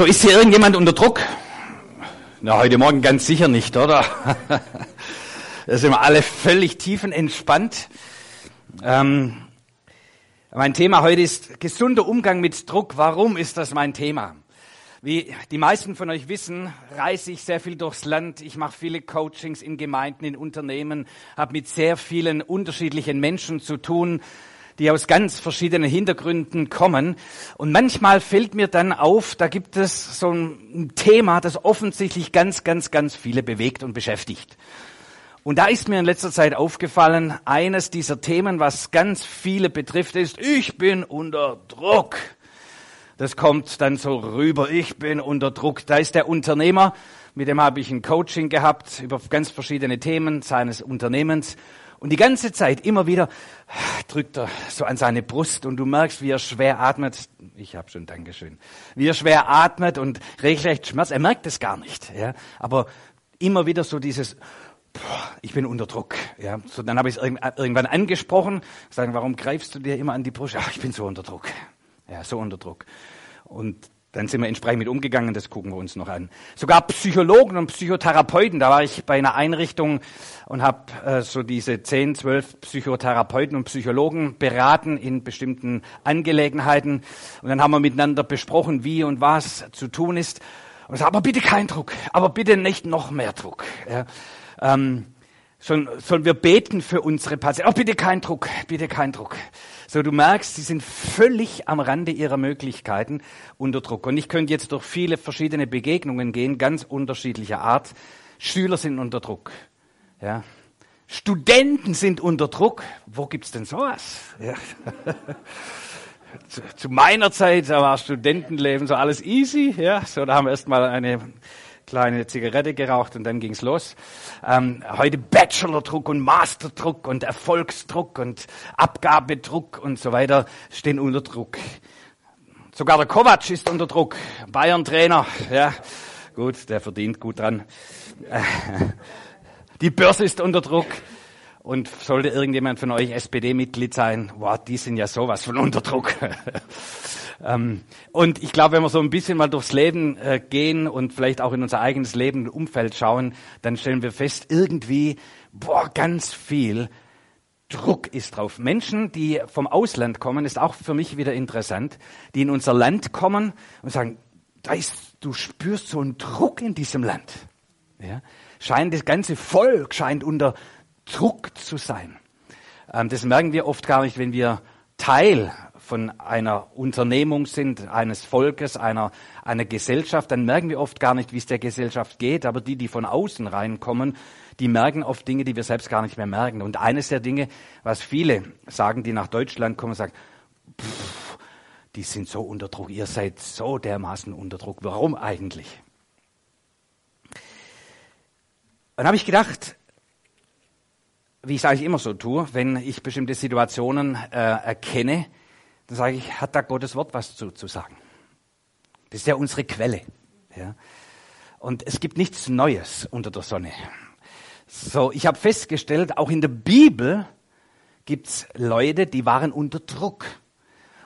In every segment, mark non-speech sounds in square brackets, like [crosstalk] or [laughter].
So, ist hier irgendjemand unter Druck? Na, heute Morgen ganz sicher nicht, oder? [laughs] da sind wir alle völlig tiefenentspannt. Ähm, mein Thema heute ist gesunder Umgang mit Druck. Warum ist das mein Thema? Wie die meisten von euch wissen, reise ich sehr viel durchs Land. Ich mache viele Coachings in Gemeinden, in Unternehmen, habe mit sehr vielen unterschiedlichen Menschen zu tun die aus ganz verschiedenen Hintergründen kommen. Und manchmal fällt mir dann auf, da gibt es so ein Thema, das offensichtlich ganz, ganz, ganz viele bewegt und beschäftigt. Und da ist mir in letzter Zeit aufgefallen, eines dieser Themen, was ganz viele betrifft, ist, ich bin unter Druck. Das kommt dann so rüber, ich bin unter Druck. Da ist der Unternehmer, mit dem habe ich ein Coaching gehabt über ganz verschiedene Themen seines Unternehmens. Und die ganze Zeit immer wieder drückt er so an seine Brust und du merkst, wie er schwer atmet. Ich habe schon Dankeschön. Wie er schwer atmet und regelrecht Schmerz. Er merkt es gar nicht. Ja? Aber immer wieder so dieses, ich bin unter Druck. Ja? So, dann habe ich es irgendwann angesprochen, sagen, warum greifst du dir immer an die Brust? Ach, ich bin so unter Druck. Ja, so unter Druck. Und dann sind wir entsprechend mit umgegangen, das gucken wir uns noch an. Sogar Psychologen und Psychotherapeuten, da war ich bei einer Einrichtung und habe äh, so diese 10, 12 Psychotherapeuten und Psychologen beraten in bestimmten Angelegenheiten. Und dann haben wir miteinander besprochen, wie und was zu tun ist. Und ich sage, aber bitte kein Druck, aber bitte nicht noch mehr Druck. Ja. Ähm, sollen, sollen wir beten für unsere Patienten? Oh, bitte kein Druck, bitte kein Druck. So, du merkst, sie sind völlig am Rande ihrer Möglichkeiten unter Druck. Und ich könnte jetzt durch viele verschiedene Begegnungen gehen, ganz unterschiedlicher Art. Schüler sind unter Druck. Ja. Studenten sind unter Druck. Wo gibt's denn sowas? Ja. [laughs] zu, zu, meiner Zeit, da war Studentenleben so alles easy. Ja. So, da haben wir erstmal eine kleine Zigarette geraucht und dann ging's los. Ähm, heute Bachelordruck und Masterdruck und Erfolgsdruck und Abgabedruck und so weiter stehen unter Druck. Sogar der Kovac ist unter Druck. Bayern-Trainer, ja, gut, der verdient gut dran. [laughs] Die Börse ist unter Druck. Und sollte irgendjemand von euch SPD-Mitglied sein, wow, die sind ja sowas von Unterdruck. [laughs] Ähm, und ich glaube, wenn wir so ein bisschen mal durchs Leben äh, gehen und vielleicht auch in unser eigenes Leben und Umfeld schauen, dann stellen wir fest, irgendwie, boah, ganz viel Druck ist drauf. Menschen, die vom Ausland kommen, ist auch für mich wieder interessant, die in unser Land kommen und sagen, da ist, du spürst so einen Druck in diesem Land. Ja? Scheint das ganze Volk scheint unter Druck zu sein. Ähm, das merken wir oft gar nicht, wenn wir Teil von einer Unternehmung sind, eines Volkes, einer, einer Gesellschaft, dann merken wir oft gar nicht, wie es der Gesellschaft geht. Aber die, die von außen reinkommen, die merken oft Dinge, die wir selbst gar nicht mehr merken. Und eines der Dinge, was viele sagen, die nach Deutschland kommen, sagen, pff, die sind so unter Druck, ihr seid so dermaßen unter Druck. Warum eigentlich? Dann habe ich gedacht, wie ich es eigentlich immer so tue, wenn ich bestimmte Situationen äh, erkenne, dann sage ich, hat da Gottes Wort was zu, zu sagen? Das ist ja unsere Quelle. Ja? Und es gibt nichts Neues unter der Sonne. So, ich habe festgestellt, auch in der Bibel gibt's Leute, die waren unter Druck.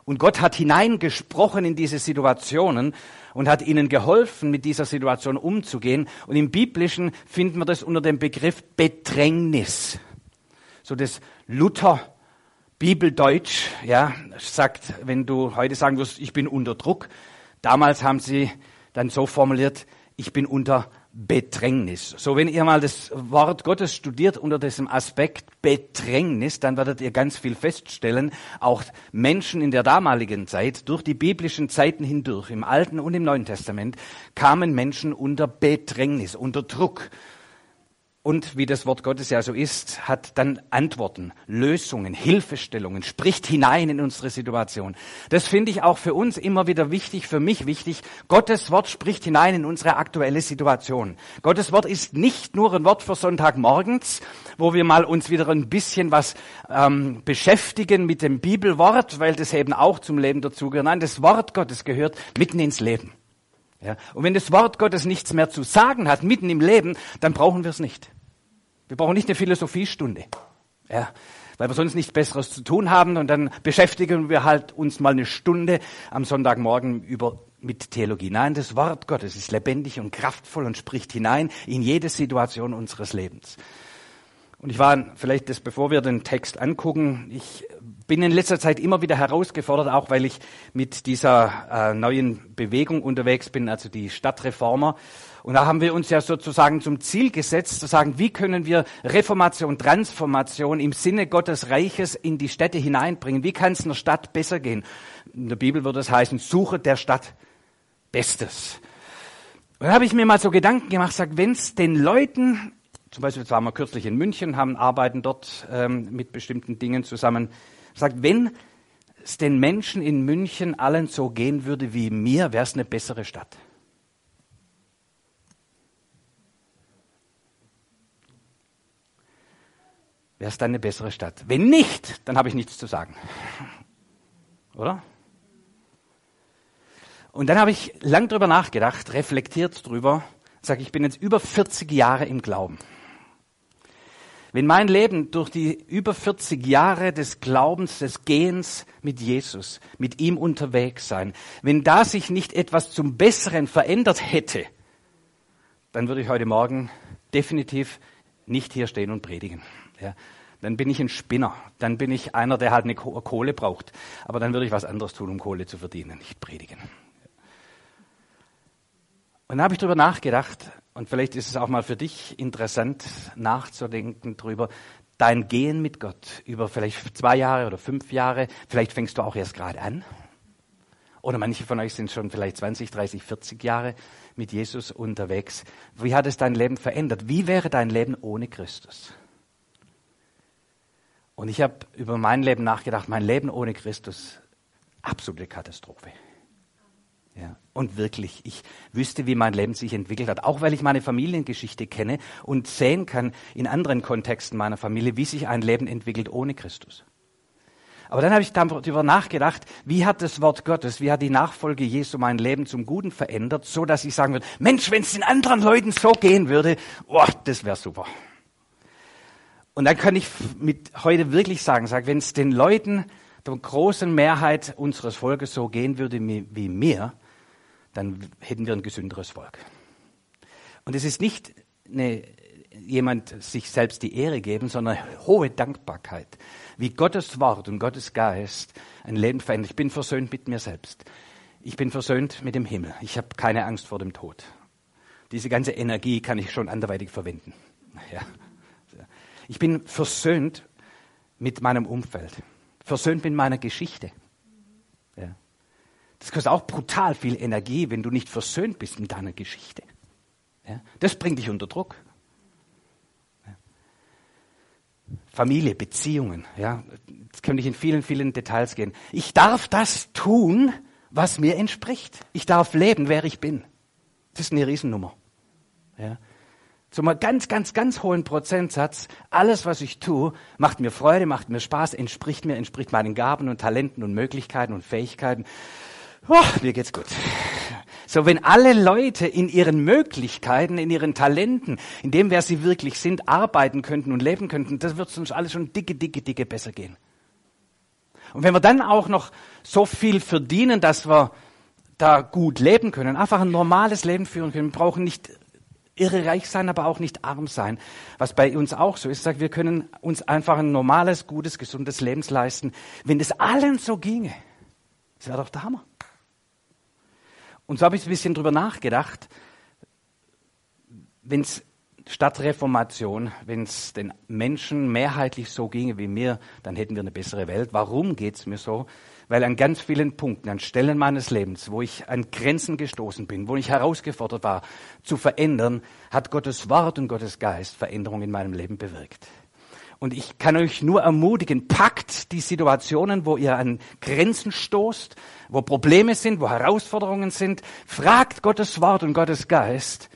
Und Gott hat hineingesprochen in diese Situationen und hat ihnen geholfen, mit dieser Situation umzugehen. Und im Biblischen finden wir das unter dem Begriff Bedrängnis. So das Luther Bibeldeutsch, ja, sagt, wenn du heute sagen wirst, ich bin unter Druck. Damals haben sie dann so formuliert, ich bin unter Bedrängnis. So, wenn ihr mal das Wort Gottes studiert unter diesem Aspekt Bedrängnis, dann werdet ihr ganz viel feststellen. Auch Menschen in der damaligen Zeit, durch die biblischen Zeiten hindurch, im Alten und im Neuen Testament, kamen Menschen unter Bedrängnis, unter Druck und wie das Wort Gottes ja so ist, hat dann Antworten, Lösungen, Hilfestellungen, spricht hinein in unsere Situation. Das finde ich auch für uns immer wieder wichtig, für mich wichtig. Gottes Wort spricht hinein in unsere aktuelle Situation. Gottes Wort ist nicht nur ein Wort für Sonntagmorgens, wo wir mal uns wieder ein bisschen was ähm, beschäftigen mit dem Bibelwort, weil das eben auch zum Leben dazugehört. Nein, das Wort Gottes gehört mitten ins Leben. Ja? Und wenn das Wort Gottes nichts mehr zu sagen hat, mitten im Leben, dann brauchen wir es nicht. Wir brauchen nicht eine Philosophiestunde. Ja, weil wir sonst nichts Besseres zu tun haben und dann beschäftigen wir halt uns mal eine Stunde am Sonntagmorgen über mit Theologie. Nein, das Wort Gottes ist lebendig und kraftvoll und spricht hinein in jede Situation unseres Lebens. Und ich war, vielleicht das, bevor wir den Text angucken, ich bin in letzter Zeit immer wieder herausgefordert, auch weil ich mit dieser äh, neuen Bewegung unterwegs bin, also die Stadtreformer. Und da haben wir uns ja sozusagen zum Ziel gesetzt, zu sagen, wie können wir Reformation, Transformation im Sinne Gottes Reiches in die Städte hineinbringen? Wie kann es einer Stadt besser gehen? In der Bibel würde es heißen, suche der Stadt Bestes. Und dann habe ich mir mal so Gedanken gemacht, sag, wenn es den Leuten zum Beispiel, waren wir kürzlich in München, haben arbeiten dort ähm, mit bestimmten Dingen zusammen. Sagt, wenn es den Menschen in München allen so gehen würde wie mir, wäre es eine bessere Stadt. Wäre es dann eine bessere Stadt? Wenn nicht, dann habe ich nichts zu sagen. [laughs] Oder? Und dann habe ich lang drüber nachgedacht, reflektiert drüber, sage ich bin jetzt über 40 Jahre im Glauben. Wenn mein Leben durch die über 40 Jahre des Glaubens, des Gehens mit Jesus, mit ihm unterwegs sein, wenn da sich nicht etwas zum Besseren verändert hätte, dann würde ich heute Morgen definitiv nicht hier stehen und predigen. Ja, dann bin ich ein Spinner. Dann bin ich einer, der halt eine Kohle braucht. Aber dann würde ich was anderes tun, um Kohle zu verdienen, nicht predigen. Und dann habe ich darüber nachgedacht, und vielleicht ist es auch mal für dich interessant nachzudenken darüber, dein Gehen mit Gott über vielleicht zwei Jahre oder fünf Jahre, vielleicht fängst du auch erst gerade an. Oder manche von euch sind schon vielleicht 20, 30, 40 Jahre mit Jesus unterwegs. Wie hat es dein Leben verändert? Wie wäre dein Leben ohne Christus? Und ich habe über mein Leben nachgedacht, mein Leben ohne Christus, absolute Katastrophe. Ja. Und wirklich, ich wüsste, wie mein Leben sich entwickelt hat, auch weil ich meine Familiengeschichte kenne und sehen kann in anderen Kontexten meiner Familie, wie sich ein Leben entwickelt ohne Christus. Aber dann habe ich darüber nachgedacht, wie hat das Wort Gottes, wie hat die Nachfolge Jesu mein Leben zum Guten verändert, so dass ich sagen würde, Mensch, wenn es den anderen Leuten so gehen würde, oh, das wäre super. Und dann kann ich mit heute wirklich sagen, sag, wenn es den Leuten, der großen Mehrheit unseres Volkes so gehen würde wie mir, dann hätten wir ein gesünderes Volk. Und es ist nicht eine, jemand sich selbst die Ehre geben, sondern hohe Dankbarkeit, wie Gottes Wort und Gottes Geist ein Leben verändert. Ich bin versöhnt mit mir selbst. Ich bin versöhnt mit dem Himmel. Ich habe keine Angst vor dem Tod. Diese ganze Energie kann ich schon anderweitig verwenden. Ja. Ich bin versöhnt mit meinem Umfeld, versöhnt mit meiner Geschichte. Ja. Das kostet auch brutal viel Energie, wenn du nicht versöhnt bist mit deiner Geschichte. Ja? Das bringt dich unter Druck. Ja? Familie, Beziehungen, ja. Jetzt könnte ich in vielen, vielen Details gehen. Ich darf das tun, was mir entspricht. Ich darf leben, wer ich bin. Das ist eine Riesennummer. Ja. Zum ganz, ganz, ganz hohen Prozentsatz, alles, was ich tue, macht mir Freude, macht mir Spaß, entspricht mir, entspricht meinen Gaben und Talenten und Möglichkeiten und Fähigkeiten. Oh, mir geht's gut. So, wenn alle Leute in ihren Möglichkeiten, in ihren Talenten, in dem, wer sie wirklich sind, arbeiten könnten und leben könnten, das wird uns alles schon dicke, dicke, dicke besser gehen. Und wenn wir dann auch noch so viel verdienen, dass wir da gut leben können, einfach ein normales Leben führen können, wir brauchen nicht irre reich sein, aber auch nicht arm sein. Was bei uns auch so ist, sagt, wir können uns einfach ein normales, gutes, gesundes Leben leisten. Wenn das allen so ginge, das wäre doch der Hammer. Und so habe ich ein bisschen drüber nachgedacht, wenn es statt Reformation, wenn es den Menschen mehrheitlich so ginge wie mir, dann hätten wir eine bessere Welt. Warum geht es mir so? Weil an ganz vielen Punkten, an Stellen meines Lebens, wo ich an Grenzen gestoßen bin, wo ich herausgefordert war, zu verändern, hat Gottes Wort und Gottes Geist Veränderung in meinem Leben bewirkt. Und ich kann euch nur ermutigen, packt die Situationen, wo ihr an Grenzen stoßt, wo Probleme sind, wo Herausforderungen sind. Fragt Gottes Wort und Gottes Geist,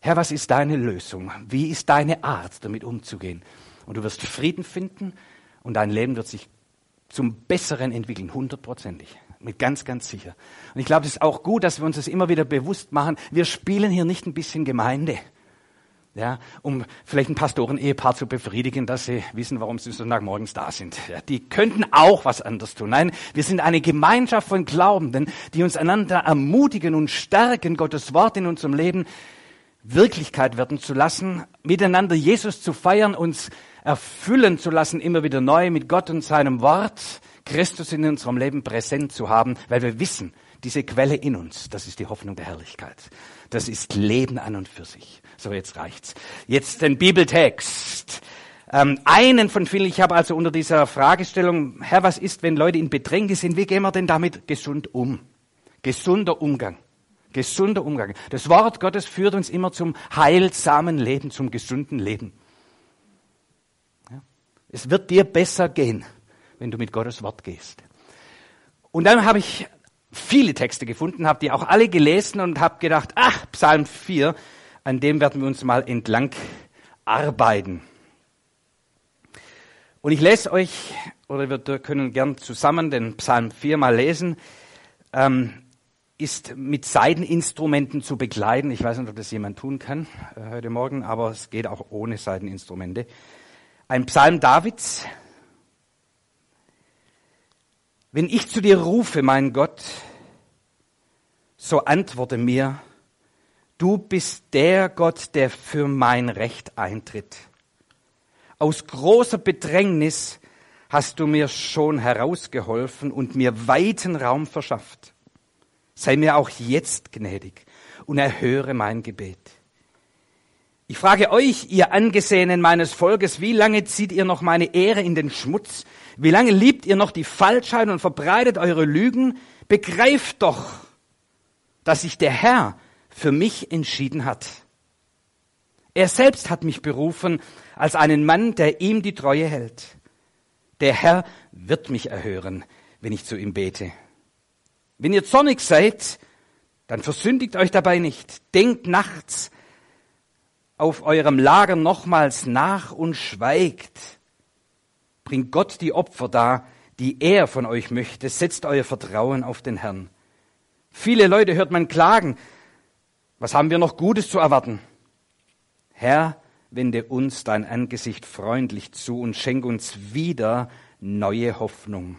Herr, was ist deine Lösung? Wie ist deine Art, damit umzugehen? Und du wirst Frieden finden und dein Leben wird sich zum Besseren entwickeln, hundertprozentig. Mit ganz, ganz sicher. Und ich glaube, es ist auch gut, dass wir uns das immer wieder bewusst machen. Wir spielen hier nicht ein bisschen Gemeinde. ja, um vielleicht ein Pastoren-Ehepaar zu befriedigen, dass sie wissen, warum sie Sonntagmorgens da sind. Ja, die könnten auch was anderes tun. Nein, wir sind eine Gemeinschaft von Glaubenden, die uns einander ermutigen und stärken, Gottes Wort in unserem Leben Wirklichkeit werden zu lassen, miteinander Jesus zu feiern, uns erfüllen zu lassen, immer wieder neu mit Gott und seinem Wort, Christus in unserem Leben präsent zu haben, weil wir wissen, diese Quelle in uns, das ist die Hoffnung der Herrlichkeit. Das ist Leben an und für sich. So, jetzt reicht's. Jetzt den Bibeltext. Ähm, einen von vielen, ich habe also unter dieser Fragestellung, Herr, was ist, wenn Leute in Bedrängnis sind, wie gehen wir denn damit gesund um? Gesunder Umgang. Gesunder Umgang. Das Wort Gottes führt uns immer zum heilsamen Leben, zum gesunden Leben. Es wird dir besser gehen, wenn du mit Gottes Wort gehst. Und dann habe ich viele Texte gefunden, habe die auch alle gelesen und habe gedacht, ach, Psalm 4, an dem werden wir uns mal entlang arbeiten. Und ich lese euch, oder wir können gern zusammen den Psalm 4 mal lesen, ähm, ist mit Seiteninstrumenten zu begleiten. Ich weiß nicht, ob das jemand tun kann äh, heute Morgen, aber es geht auch ohne Seiteninstrumente. Ein Psalm Davids. Wenn ich zu dir rufe, mein Gott, so antworte mir, du bist der Gott, der für mein Recht eintritt. Aus großer Bedrängnis hast du mir schon herausgeholfen und mir weiten Raum verschafft. Sei mir auch jetzt gnädig und erhöre mein Gebet. Ich frage euch, ihr Angesehenen meines Volkes, wie lange zieht ihr noch meine Ehre in den Schmutz? Wie lange liebt ihr noch die Falschheit und verbreitet eure Lügen? Begreift doch, dass sich der Herr für mich entschieden hat. Er selbst hat mich berufen als einen Mann, der ihm die Treue hält. Der Herr wird mich erhören, wenn ich zu ihm bete. Wenn ihr zornig seid, dann versündigt euch dabei nicht. Denkt nachts auf eurem Lager nochmals nach und schweigt. Bringt Gott die Opfer dar, die er von euch möchte. Setzt euer Vertrauen auf den Herrn. Viele Leute hört man klagen. Was haben wir noch Gutes zu erwarten? Herr, wende uns dein Angesicht freundlich zu und schenk uns wieder neue Hoffnung.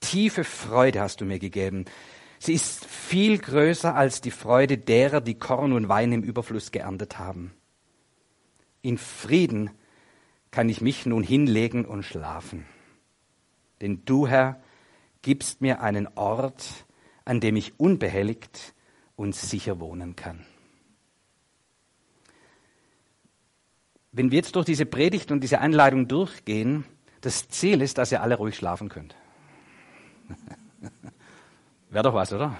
Tiefe Freude hast du mir gegeben. Sie ist viel größer als die Freude derer, die Korn und Wein im Überfluss geerntet haben. In Frieden kann ich mich nun hinlegen und schlafen. Denn du, Herr, gibst mir einen Ort, an dem ich unbehelligt und sicher wohnen kann. Wenn wir jetzt durch diese Predigt und diese Anleitung durchgehen, das Ziel ist, dass ihr alle ruhig schlafen könnt. Wäre doch was, oder?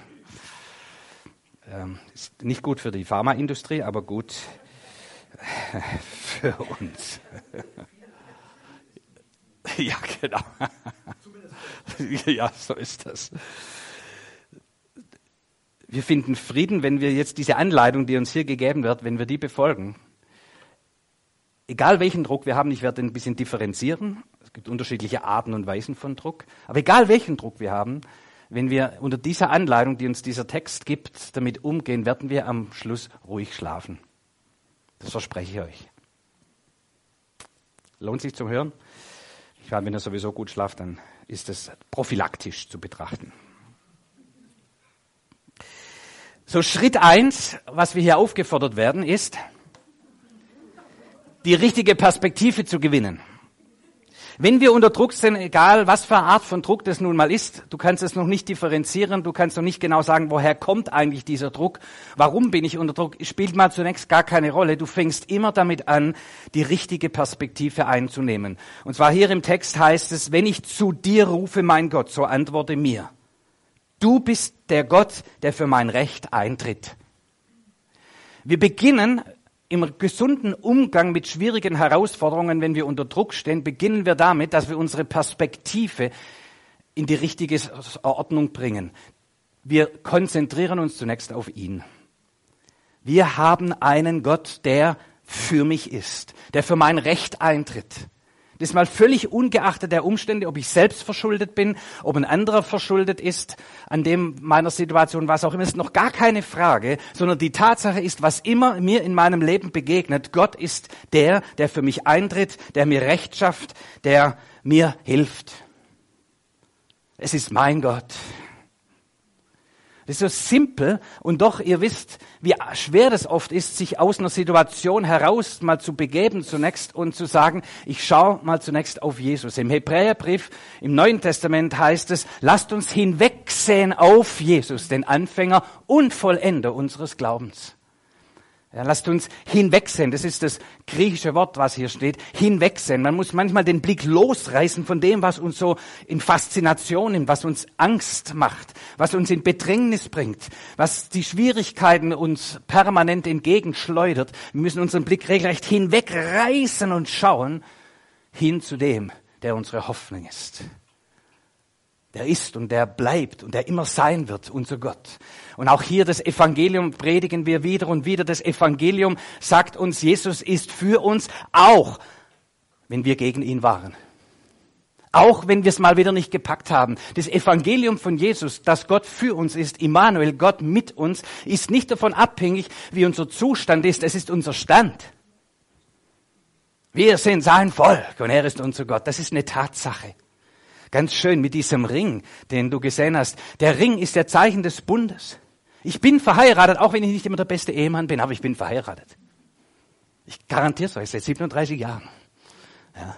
Ähm, ist nicht gut für die Pharmaindustrie, aber gut für uns. [laughs] ja, genau. [laughs] ja, so ist das. Wir finden Frieden, wenn wir jetzt diese Anleitung, die uns hier gegeben wird, wenn wir die befolgen. Egal welchen Druck wir haben, ich werde ein bisschen differenzieren. Es gibt unterschiedliche Arten und Weisen von Druck. Aber egal welchen Druck wir haben, wenn wir unter dieser Anleitung, die uns dieser Text gibt, damit umgehen, werden wir am Schluss ruhig schlafen. Das verspreche ich euch. Lohnt sich zum Hören? Ich meine, wenn ihr sowieso gut schlaft, dann ist es prophylaktisch zu betrachten. So Schritt eins, was wir hier aufgefordert werden, ist, die richtige Perspektive zu gewinnen. Wenn wir unter Druck sind, egal was für eine Art von Druck das nun mal ist, du kannst es noch nicht differenzieren, du kannst noch nicht genau sagen, woher kommt eigentlich dieser Druck, warum bin ich unter Druck, spielt mal zunächst gar keine Rolle. Du fängst immer damit an, die richtige Perspektive einzunehmen. Und zwar hier im Text heißt es, wenn ich zu dir rufe, mein Gott, so antworte mir. Du bist der Gott, der für mein Recht eintritt. Wir beginnen im gesunden Umgang mit schwierigen Herausforderungen, wenn wir unter Druck stehen, beginnen wir damit, dass wir unsere Perspektive in die richtige Ordnung bringen. Wir konzentrieren uns zunächst auf ihn. Wir haben einen Gott, der für mich ist, der für mein Recht eintritt, Das mal völlig ungeachtet der Umstände, ob ich selbst verschuldet bin, ob ein anderer verschuldet ist an dem meiner Situation, was auch immer, ist noch gar keine Frage, sondern die Tatsache ist, was immer mir in meinem Leben begegnet, Gott ist der, der für mich eintritt, der mir Recht schafft, der mir hilft. Es ist mein Gott. Das ist so simpel und doch, ihr wisst, wie schwer das oft ist, sich aus einer Situation heraus mal zu begeben zunächst und zu sagen, ich schaue mal zunächst auf Jesus. Im Hebräerbrief im Neuen Testament heißt es, lasst uns hinwegsehen auf Jesus, den Anfänger und Vollender unseres Glaubens. Ja, lasst uns hinwegsehen. Das ist das griechische Wort, was hier steht. Hinwegsehen. Man muss manchmal den Blick losreißen von dem, was uns so in Faszination nimmt, was uns Angst macht, was uns in Bedrängnis bringt, was die Schwierigkeiten uns permanent entgegenschleudert. Wir müssen unseren Blick regelrecht hinwegreißen und schauen hin zu dem, der unsere Hoffnung ist der ist und der bleibt und der immer sein wird, unser Gott. Und auch hier das Evangelium predigen wir wieder und wieder. Das Evangelium sagt uns, Jesus ist für uns, auch wenn wir gegen ihn waren. Auch wenn wir es mal wieder nicht gepackt haben. Das Evangelium von Jesus, dass Gott für uns ist, Immanuel, Gott mit uns, ist nicht davon abhängig, wie unser Zustand ist. Es ist unser Stand. Wir sind sein Volk und er ist unser Gott. Das ist eine Tatsache. Ganz schön mit diesem Ring, den du gesehen hast. Der Ring ist der Zeichen des Bundes. Ich bin verheiratet, auch wenn ich nicht immer der beste Ehemann bin, aber ich bin verheiratet. Ich garantiere es euch seit 37 Jahren. Ja.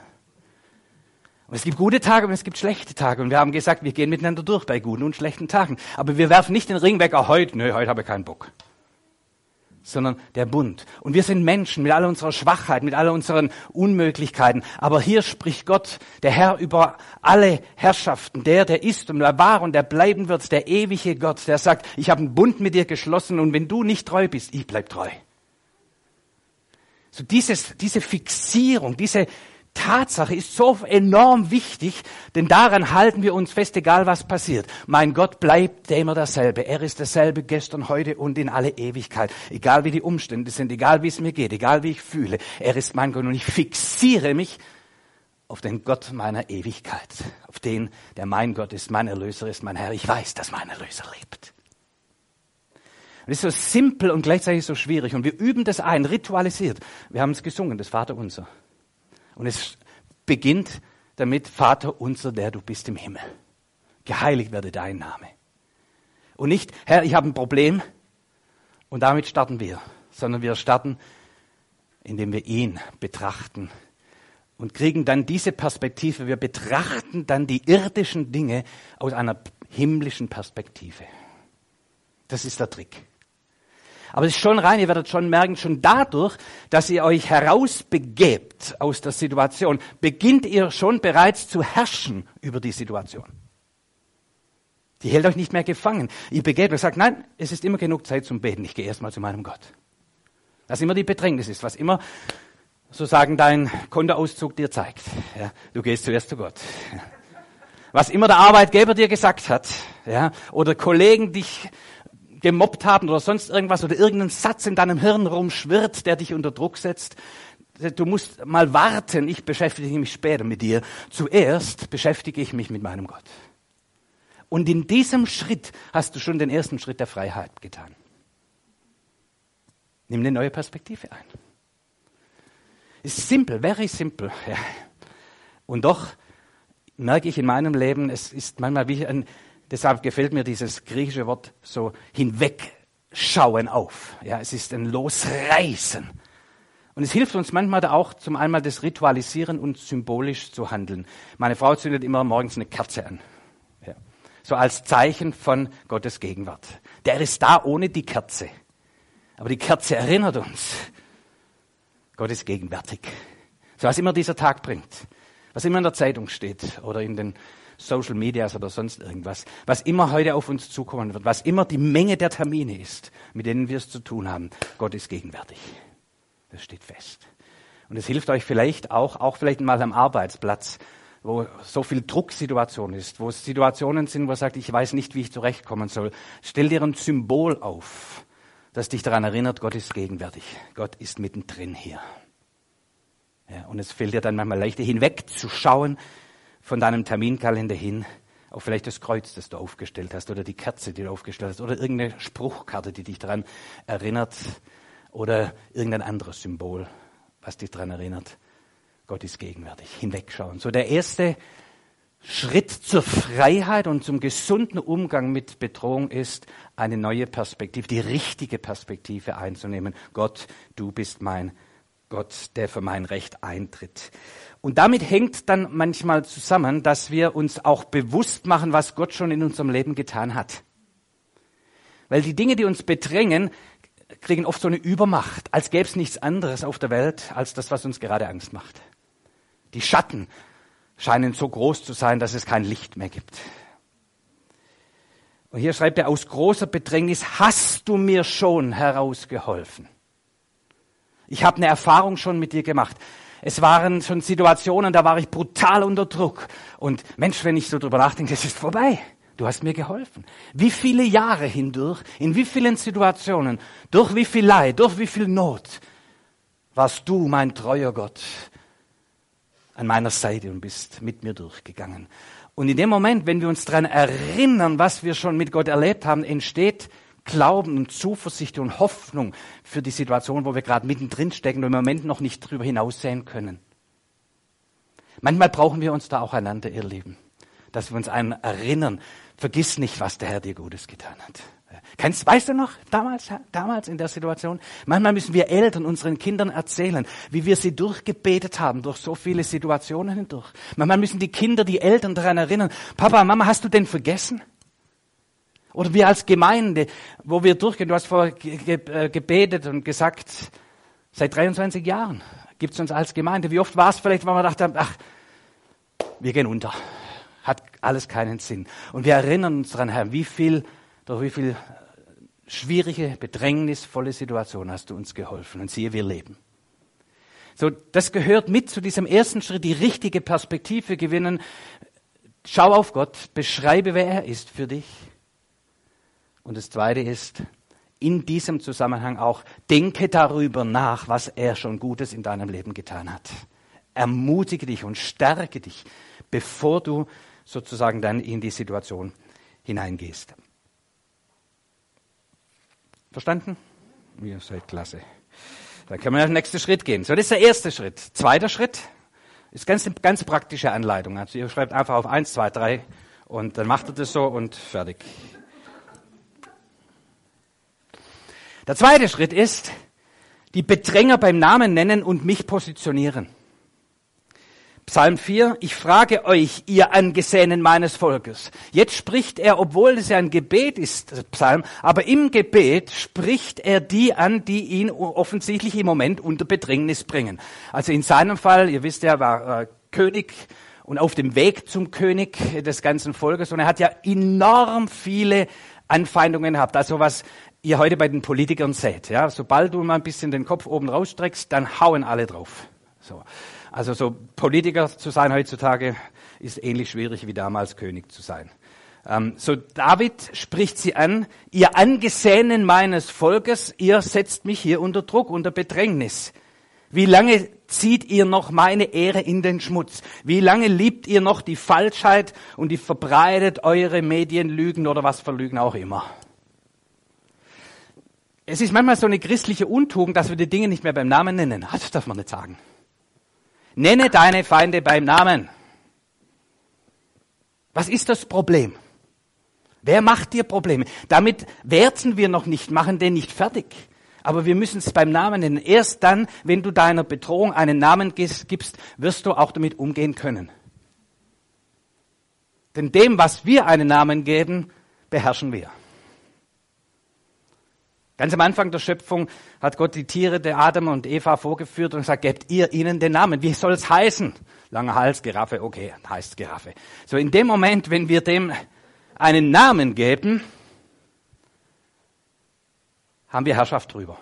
Und es gibt gute Tage und es gibt schlechte Tage. Und wir haben gesagt, wir gehen miteinander durch bei guten und schlechten Tagen. Aber wir werfen nicht den Ring weg, auch heute, nö, heute habe ich keinen Bock sondern der Bund. Und wir sind Menschen mit all unserer Schwachheit, mit all unseren Unmöglichkeiten. Aber hier spricht Gott, der Herr über alle Herrschaften, der, der ist und der war und der bleiben wird, der ewige Gott, der sagt, ich habe einen Bund mit dir geschlossen und wenn du nicht treu bist, ich bleib treu. So dieses, diese Fixierung, diese, Tatsache ist so enorm wichtig, denn daran halten wir uns fest, egal was passiert. Mein Gott bleibt immer derselbe. Er ist derselbe gestern, heute und in alle Ewigkeit. Egal wie die Umstände sind, egal wie es mir geht, egal wie ich fühle. Er ist mein Gott und ich fixiere mich auf den Gott meiner Ewigkeit. Auf den, der mein Gott ist, mein Erlöser ist, mein Herr. Ich weiß, dass mein Erlöser lebt. Es ist so simpel und gleichzeitig so schwierig. Und wir üben das ein, ritualisiert. Wir haben es gesungen, das Vater unser. Und es beginnt damit, Vater unser, der du bist im Himmel. Geheiligt werde dein Name. Und nicht, Herr, ich habe ein Problem und damit starten wir, sondern wir starten, indem wir ihn betrachten und kriegen dann diese Perspektive. Wir betrachten dann die irdischen Dinge aus einer himmlischen Perspektive. Das ist der Trick. Aber es ist schon rein, ihr werdet schon merken, schon dadurch, dass ihr euch herausbegebt aus der Situation, beginnt ihr schon bereits zu herrschen über die Situation. Die hält euch nicht mehr gefangen. Ihr begebt und sagt, nein, es ist immer genug Zeit zum Beten. Ich gehe erstmal zu meinem Gott. Was immer die Bedrängnis ist, was immer sozusagen dein Kontoauszug dir zeigt. Ja, du gehst zuerst zu Gott. Was immer der Arbeitgeber dir gesagt hat, ja, oder Kollegen dich gemobbt haben oder sonst irgendwas oder irgendein Satz in deinem Hirn rumschwirrt, der dich unter Druck setzt. Du musst mal warten, ich beschäftige mich später mit dir. Zuerst beschäftige ich mich mit meinem Gott. Und in diesem Schritt hast du schon den ersten Schritt der Freiheit getan. Nimm eine neue Perspektive ein. Ist simpel, very simple. Ja. Und doch merke ich in meinem Leben, es ist manchmal wie ein, Deshalb gefällt mir dieses griechische Wort so hinwegschauen auf. Ja, es ist ein Losreißen. Und es hilft uns manchmal da auch zum einmal das Ritualisieren und symbolisch zu handeln. Meine Frau zündet immer morgens eine Kerze an. Ja. So als Zeichen von Gottes Gegenwart. Der ist da ohne die Kerze. Aber die Kerze erinnert uns. Gott ist gegenwärtig. So was immer dieser Tag bringt. Was immer in der Zeitung steht oder in den Social Medias oder sonst irgendwas, was immer heute auf uns zukommen wird, was immer die Menge der Termine ist, mit denen wir es zu tun haben, Gott ist gegenwärtig. Das steht fest. Und es hilft euch vielleicht auch, auch vielleicht mal am Arbeitsplatz, wo so viel Drucksituation ist, wo es Situationen sind, wo er sagt, ich weiß nicht, wie ich zurechtkommen soll. Stell dir ein Symbol auf, das dich daran erinnert, Gott ist gegenwärtig. Gott ist mittendrin hier. Ja, und es fehlt dir dann manchmal leichter hinwegzuschauen von deinem Terminkalender hin auf vielleicht das Kreuz, das du aufgestellt hast oder die Kerze, die du aufgestellt hast oder irgendeine Spruchkarte, die dich daran erinnert oder irgendein anderes Symbol, was dich daran erinnert. Gott ist gegenwärtig. Hinwegschauen. So der erste Schritt zur Freiheit und zum gesunden Umgang mit Bedrohung ist, eine neue Perspektive, die richtige Perspektive einzunehmen. Gott, du bist mein Gott, der für mein Recht eintritt. Und damit hängt dann manchmal zusammen, dass wir uns auch bewusst machen, was Gott schon in unserem Leben getan hat. Weil die Dinge, die uns bedrängen, kriegen oft so eine Übermacht, als gäbe es nichts anderes auf der Welt als das, was uns gerade Angst macht. Die Schatten scheinen so groß zu sein, dass es kein Licht mehr gibt. Und hier schreibt er, aus großer Bedrängnis hast du mir schon herausgeholfen. Ich habe eine Erfahrung schon mit dir gemacht. Es waren schon Situationen, da war ich brutal unter Druck. Und Mensch, wenn ich so drüber nachdenke, es ist vorbei. Du hast mir geholfen. Wie viele Jahre hindurch, in wie vielen Situationen, durch wie viel Leid, durch wie viel Not, warst du, mein treuer Gott, an meiner Seite und bist mit mir durchgegangen. Und in dem Moment, wenn wir uns daran erinnern, was wir schon mit Gott erlebt haben, entsteht Glauben und Zuversicht und Hoffnung für die Situation, wo wir gerade mittendrin stecken und im Moment noch nicht drüber hinaussehen können. Manchmal brauchen wir uns da auch einander, ihr Lieben, dass wir uns einen erinnern. Vergiss nicht, was der Herr dir Gutes getan hat. Kennst, weißt du noch, damals, damals in der Situation? Manchmal müssen wir Eltern unseren Kindern erzählen, wie wir sie durchgebetet haben durch so viele Situationen hindurch. Manchmal müssen die Kinder die Eltern daran erinnern, Papa, Mama, hast du denn vergessen? Oder wir als Gemeinde, wo wir durchgehen, du hast vorher äh, gebetet und gesagt, seit 23 Jahren gibt es uns als Gemeinde. Wie oft war es vielleicht, weil wir dachten, ach, wir gehen unter. Hat alles keinen Sinn. Und wir erinnern uns daran, Herr, wie viel, durch wie viel schwierige, bedrängnisvolle Situation hast du uns geholfen. Und siehe, wir leben. So, das gehört mit zu diesem ersten Schritt, die richtige Perspektive gewinnen. Schau auf Gott, beschreibe, wer er ist für dich und das Zweite ist, in diesem Zusammenhang auch, denke darüber nach, was er schon Gutes in deinem Leben getan hat. Ermutige dich und stärke dich, bevor du sozusagen dann in die Situation hineingehst. Verstanden? Ihr seid klasse. Dann können wir den nächsten Schritt gehen. So, das ist der erste Schritt. Zweiter Schritt ist ganz, ganz praktische Anleitung. Also ihr schreibt einfach auf eins, zwei, drei und dann macht ihr das so und fertig. Der zweite Schritt ist, die Bedränger beim Namen nennen und mich positionieren. Psalm 4, ich frage euch, ihr Angesehenen meines Volkes. Jetzt spricht er, obwohl es ja ein Gebet ist, Psalm, aber im Gebet spricht er die an, die ihn offensichtlich im Moment unter Bedrängnis bringen. Also in seinem Fall, ihr wisst ja, war äh, König und auf dem Weg zum König des ganzen Volkes und er hat ja enorm viele Anfeindungen gehabt. Also was ihr heute bei den Politikern seht. Ja, sobald du mal ein bisschen den Kopf oben rausstreckst, dann hauen alle drauf. So. Also so Politiker zu sein heutzutage ist ähnlich schwierig wie damals König zu sein. Ähm, so David spricht sie an, ihr Angesehenen meines Volkes, ihr setzt mich hier unter Druck, unter Bedrängnis. Wie lange zieht ihr noch meine Ehre in den Schmutz? Wie lange liebt ihr noch die Falschheit und die verbreitet eure Medienlügen oder was für Lügen auch immer? Es ist manchmal so eine christliche Untugend, dass wir die Dinge nicht mehr beim Namen nennen. Das darf man nicht sagen. Nenne deine Feinde beim Namen. Was ist das Problem? Wer macht dir Probleme? Damit werten wir noch nicht, machen den nicht fertig. Aber wir müssen es beim Namen nennen. Erst dann, wenn du deiner Bedrohung einen Namen gibst, wirst du auch damit umgehen können. Denn dem, was wir einen Namen geben, beherrschen wir. Ganz am Anfang der Schöpfung hat Gott die Tiere der Adam und Eva vorgeführt und gesagt, gebt ihr ihnen den Namen. Wie soll es heißen? Langer Hals, Giraffe, okay, heißt Giraffe. So in dem Moment, wenn wir dem einen Namen geben, haben wir Herrschaft drüber.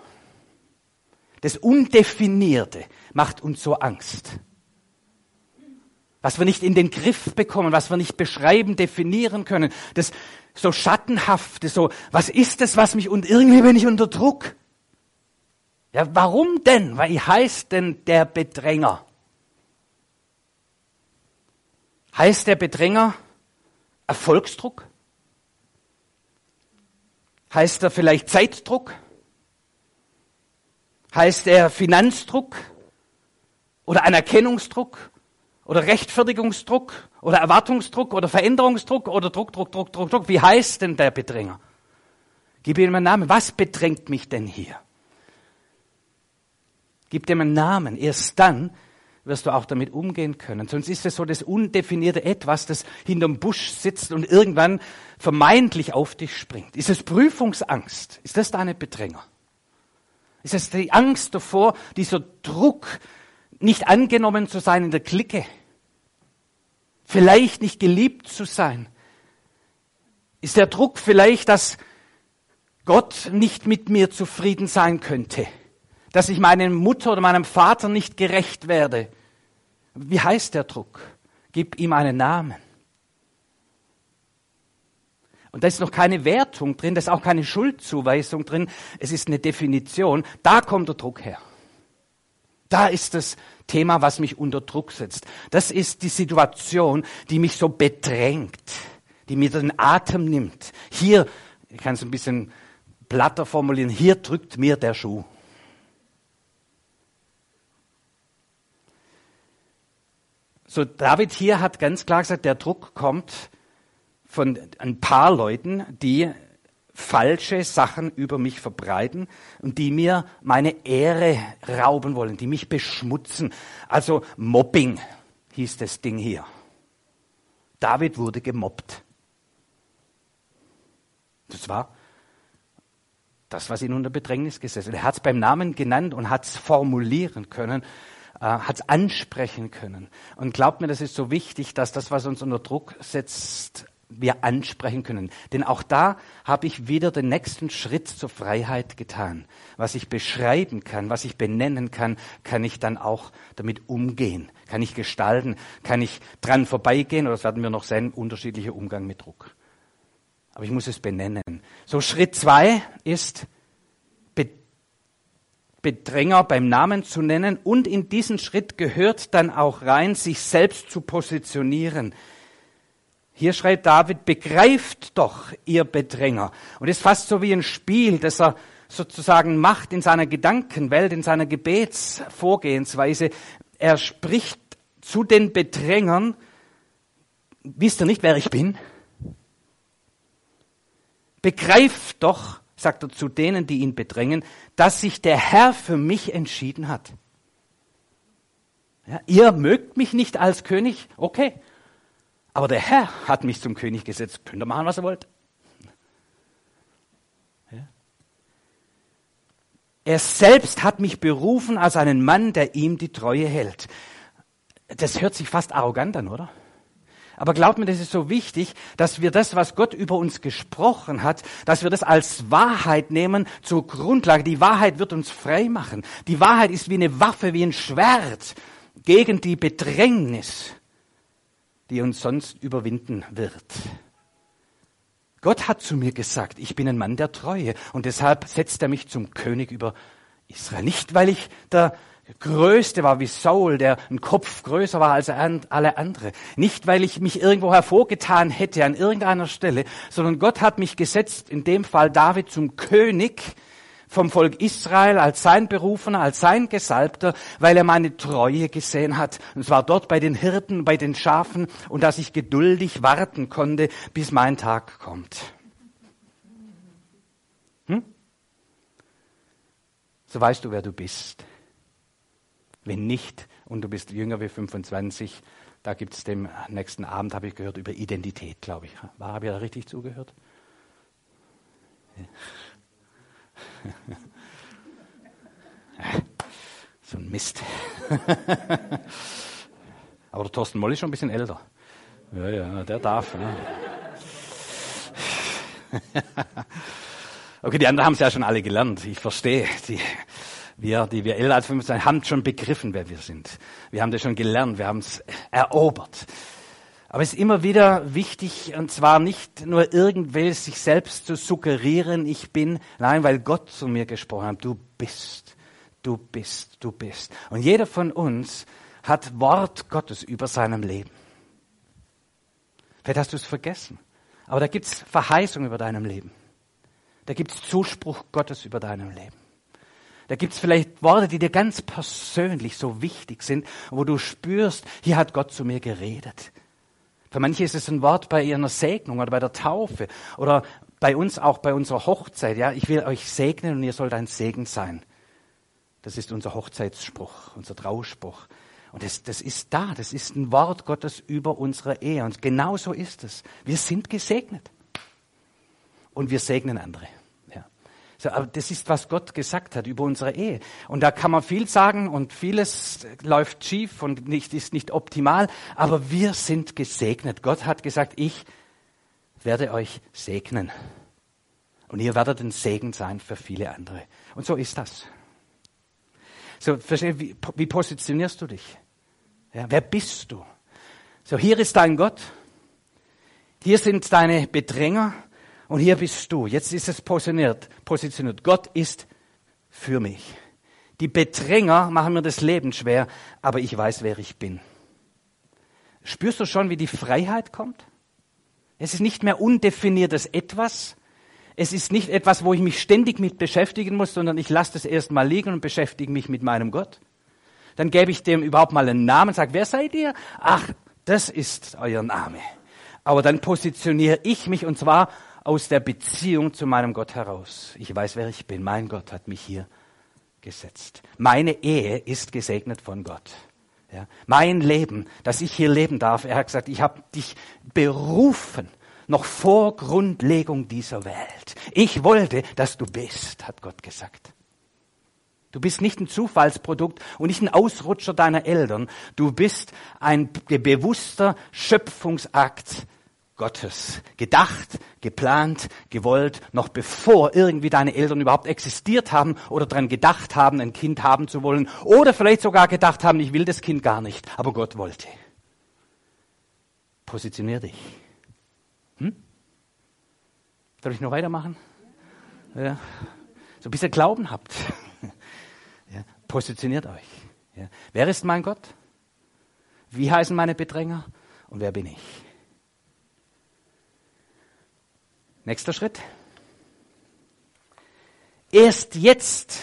Das Undefinierte macht uns so Angst was wir nicht in den Griff bekommen, was wir nicht beschreiben, definieren können, das so schattenhafte, so, was ist das, was mich, und irgendwie bin ich unter Druck. Ja, warum denn? Weil ich heißt denn der Bedränger. Heißt der Bedränger Erfolgsdruck? Heißt er vielleicht Zeitdruck? Heißt er Finanzdruck oder Anerkennungsdruck oder Rechtfertigungsdruck? Oder Erwartungsdruck? Oder Veränderungsdruck? Oder Druck, Druck, Druck, Druck, Druck? Wie heißt denn der Bedränger? Gib ihm einen Namen. Was bedrängt mich denn hier? Gib ihm einen Namen. Erst dann wirst du auch damit umgehen können. Sonst ist es so das undefinierte Etwas, das hinterm Busch sitzt und irgendwann vermeintlich auf dich springt. Ist es Prüfungsangst? Ist das deine Bedränger? Ist es die Angst davor, dieser Druck, nicht angenommen zu sein in der Clique? Vielleicht nicht geliebt zu sein? Ist der Druck vielleicht, dass Gott nicht mit mir zufrieden sein könnte? dass ich meiner Mutter oder meinem Vater nicht gerecht werde. Wie heißt der Druck? Gib ihm einen Namen. Und da ist noch keine Wertung drin, da ist auch keine Schuldzuweisung drin, es ist eine Definition. Da kommt der Druck her. Da ist das Thema, was mich unter Druck setzt. Das ist die Situation, die mich so bedrängt, die mir den Atem nimmt. Hier, ich kann es ein bisschen platter formulieren, hier drückt mir der Schuh. So, David hier hat ganz klar gesagt, der Druck kommt von ein paar Leuten, die falsche Sachen über mich verbreiten und die mir meine Ehre rauben wollen, die mich beschmutzen. Also Mobbing hieß das Ding hier. David wurde gemobbt. Das war das, was ihn unter Bedrängnis gesetzt hat. Er hat es beim Namen genannt und hat es formulieren können äh, hat es ansprechen können. Und glaubt mir, das ist so wichtig, dass das, was uns unter Druck setzt, wir ansprechen können. Denn auch da habe ich wieder den nächsten Schritt zur Freiheit getan. Was ich beschreiben kann, was ich benennen kann, kann ich dann auch damit umgehen, kann ich gestalten, kann ich dran vorbeigehen, oder das werden wir noch sehen, unterschiedlicher Umgang mit Druck. Aber ich muss es benennen. So Schritt zwei ist Bedränger beim Namen zu nennen und in diesen Schritt gehört dann auch rein, sich selbst zu positionieren. Hier schreibt David, begreift doch, ihr Bedränger. Und es ist fast so wie ein Spiel, das er sozusagen macht in seiner Gedankenwelt, in seiner Gebetsvorgehensweise. Er spricht zu den Bedrängern, wisst ihr nicht, wer ich bin? Begreift doch, sagt er zu denen, die ihn bedrängen, dass sich der Herr für mich entschieden hat. Ja, ihr mögt mich nicht als König, okay. Aber der Herr hat mich zum König gesetzt. Könnt ihr machen, was ihr wollt. Ja. Er selbst hat mich berufen als einen Mann, der ihm die Treue hält. Das hört sich fast arrogant an, oder? Aber glaubt mir, das ist so wichtig, dass wir das, was Gott über uns gesprochen hat, dass wir das als Wahrheit nehmen zur Grundlage. Die Wahrheit wird uns frei machen. Die Wahrheit ist wie eine Waffe, wie ein Schwert gegen die Bedrängnis, die uns sonst überwinden wird. Gott hat zu mir gesagt, ich bin ein Mann der Treue und deshalb setzt er mich zum König über Israel. Nicht, weil ich der Größte war wie Saul, der ein Kopf größer war als alle andere. Nicht, weil ich mich irgendwo hervorgetan hätte an irgendeiner Stelle, sondern Gott hat mich gesetzt, in dem Fall David zum König vom Volk Israel, als sein Berufener, als sein Gesalbter, weil er meine Treue gesehen hat. Und zwar dort bei den Hirten, bei den Schafen und dass ich geduldig warten konnte, bis mein Tag kommt. Hm? So weißt du, wer du bist. Wenn nicht und du bist jünger wie 25, da gibt es dem nächsten Abend, habe ich gehört, über Identität, glaube ich. War, habe ich da richtig zugehört? [laughs] so ein Mist. [laughs] Aber der Thorsten Moll ist schon ein bisschen älter. Ja, ja, der darf. Ja. [laughs] okay, die anderen haben es ja schon alle gelernt. Ich verstehe. Die, wir, die wir älter als 15 haben schon begriffen, wer wir sind. Wir haben das schon gelernt, wir haben es erobert. Aber es ist immer wieder wichtig, und zwar nicht nur irgendwelche sich selbst zu suggerieren, ich bin, nein, weil Gott zu mir gesprochen hat, du bist, du bist, du bist. Und jeder von uns hat Wort Gottes über seinem Leben. Vielleicht hast du es vergessen. Aber da gibt's Verheißung über deinem Leben. Da gibt's Zuspruch Gottes über deinem Leben. Da gibt's vielleicht Worte, die dir ganz persönlich so wichtig sind, wo du spürst, hier hat Gott zu mir geredet. Für manche ist es ein Wort bei ihrer Segnung oder bei der Taufe oder bei uns auch bei unserer Hochzeit. Ja, ich will euch segnen und ihr sollt ein Segen sein. Das ist unser Hochzeitsspruch, unser Trauspruch. Und das, das ist da, das ist ein Wort Gottes über unsere Ehe. Und genau so ist es. Wir sind gesegnet. Und wir segnen andere. So, aber das ist, was Gott gesagt hat über unsere Ehe. Und da kann man viel sagen und vieles läuft schief und nicht, ist nicht optimal. Aber wir sind gesegnet. Gott hat gesagt, ich werde euch segnen. Und ihr werdet ein Segen sein für viele andere. Und so ist das. So, wie, wie positionierst du dich? Ja, wer bist du? So, hier ist dein Gott. Hier sind deine Bedränger. Und hier bist du. Jetzt ist es positioniert. positioniert. Gott ist für mich. Die Bedränger machen mir das Leben schwer, aber ich weiß, wer ich bin. Spürst du schon, wie die Freiheit kommt? Es ist nicht mehr undefiniertes Etwas. Es ist nicht etwas, wo ich mich ständig mit beschäftigen muss, sondern ich lasse das erstmal liegen und beschäftige mich mit meinem Gott. Dann gebe ich dem überhaupt mal einen Namen und sage, wer seid ihr? Ach, das ist euer Name. Aber dann positioniere ich mich und zwar aus der Beziehung zu meinem Gott heraus. Ich weiß, wer ich bin. Mein Gott hat mich hier gesetzt. Meine Ehe ist gesegnet von Gott. Ja, mein Leben, dass ich hier leben darf, er hat gesagt, ich habe dich berufen, noch vor Grundlegung dieser Welt. Ich wollte, dass du bist, hat Gott gesagt. Du bist nicht ein Zufallsprodukt und nicht ein Ausrutscher deiner Eltern. Du bist ein bewusster Schöpfungsakt Gottes. Gedacht, geplant, gewollt, noch bevor irgendwie deine Eltern überhaupt existiert haben oder daran gedacht haben, ein Kind haben zu wollen. Oder vielleicht sogar gedacht haben, ich will das Kind gar nicht, aber Gott wollte. Positionier dich. Hm? Soll ich noch weitermachen? Ja. So ein bisschen Glauben habt. [laughs] Positioniert euch. Ja. Wer ist mein Gott? Wie heißen meine Bedränger? Und wer bin ich? Nächster Schritt. Erst jetzt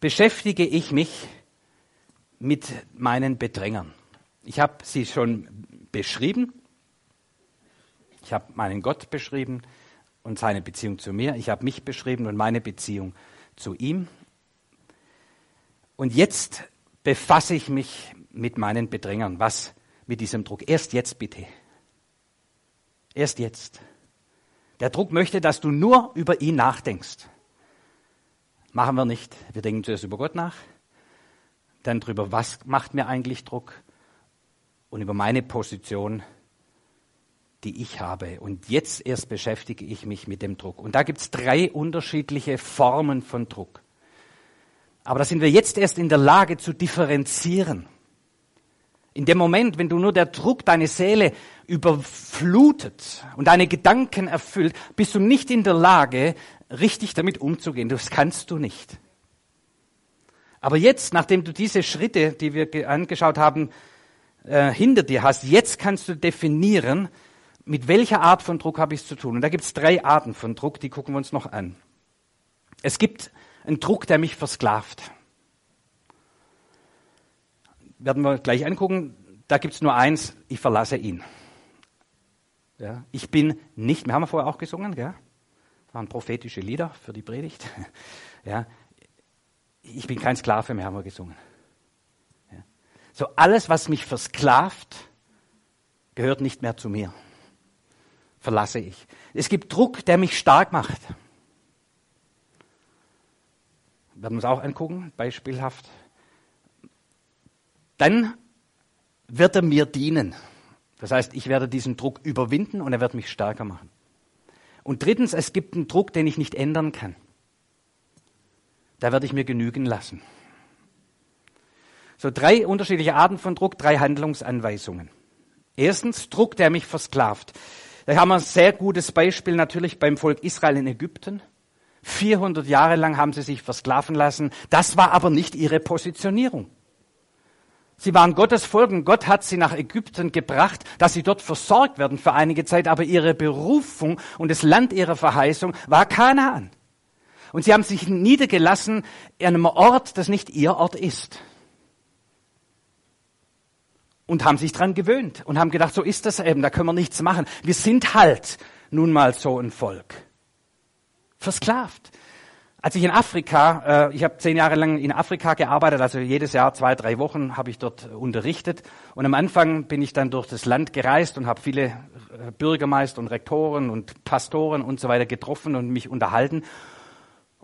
beschäftige ich mich mit meinen Bedrängern. Ich habe sie schon beschrieben. Ich habe meinen Gott beschrieben und seine Beziehung zu mir. Ich habe mich beschrieben und meine Beziehung zu ihm. Und jetzt befasse ich mich mit meinen Bedrängern. Was mit diesem Druck? Erst jetzt bitte. Erst jetzt. Der Druck möchte, dass du nur über ihn nachdenkst. Machen wir nicht. Wir denken zuerst über Gott nach, dann darüber, was macht mir eigentlich Druck und über meine Position, die ich habe. Und jetzt erst beschäftige ich mich mit dem Druck. Und da gibt es drei unterschiedliche Formen von Druck. Aber da sind wir jetzt erst in der Lage zu differenzieren. In dem Moment, wenn du nur der Druck deine Seele überflutet und deine Gedanken erfüllt, bist du nicht in der Lage, richtig damit umzugehen. Das kannst du nicht. Aber jetzt, nachdem du diese Schritte, die wir angeschaut haben, äh, hinter dir hast, jetzt kannst du definieren, mit welcher Art von Druck habe ich es zu tun? Und da gibt es drei Arten von Druck, die gucken wir uns noch an. Es gibt einen Druck, der mich versklavt. Werden wir gleich angucken. Da gibt es nur eins, ich verlasse ihn. Ja, ich bin nicht, wir haben ja vorher auch gesungen, gell? waren prophetische Lieder für die Predigt. [laughs] Ja, ich bin kein Sklave mehr, haben wir gesungen. Ja. So alles, was mich versklavt, gehört nicht mehr zu mir verlasse ich. Es gibt Druck, der mich stark macht. Wir werden uns auch angucken, beispielhaft. Dann wird er mir dienen. Das heißt, ich werde diesen Druck überwinden und er wird mich stärker machen. Und drittens, es gibt einen Druck, den ich nicht ändern kann. Da werde ich mir genügen lassen. So drei unterschiedliche Arten von Druck, drei Handlungsanweisungen. Erstens, Druck, der mich versklavt. Da haben wir ein sehr gutes Beispiel natürlich beim Volk Israel in Ägypten. 400 Jahre lang haben sie sich versklaven lassen. Das war aber nicht ihre Positionierung. Sie waren Gottes Volk und Gott hat sie nach Ägypten gebracht, dass sie dort versorgt werden für einige Zeit, aber ihre Berufung und das Land ihrer Verheißung war Kanaan. Und sie haben sich niedergelassen an einem Ort, das nicht ihr Ort ist. Und haben sich dran gewöhnt und haben gedacht, so ist das eben, da können wir nichts machen. Wir sind halt nun mal so ein Volk. Versklavt. Als ich in Afrika, äh, ich habe zehn Jahre lang in Afrika gearbeitet, also jedes Jahr zwei, drei Wochen habe ich dort unterrichtet. Und am Anfang bin ich dann durch das Land gereist und habe viele äh, Bürgermeister und Rektoren und Pastoren und so weiter getroffen und mich unterhalten.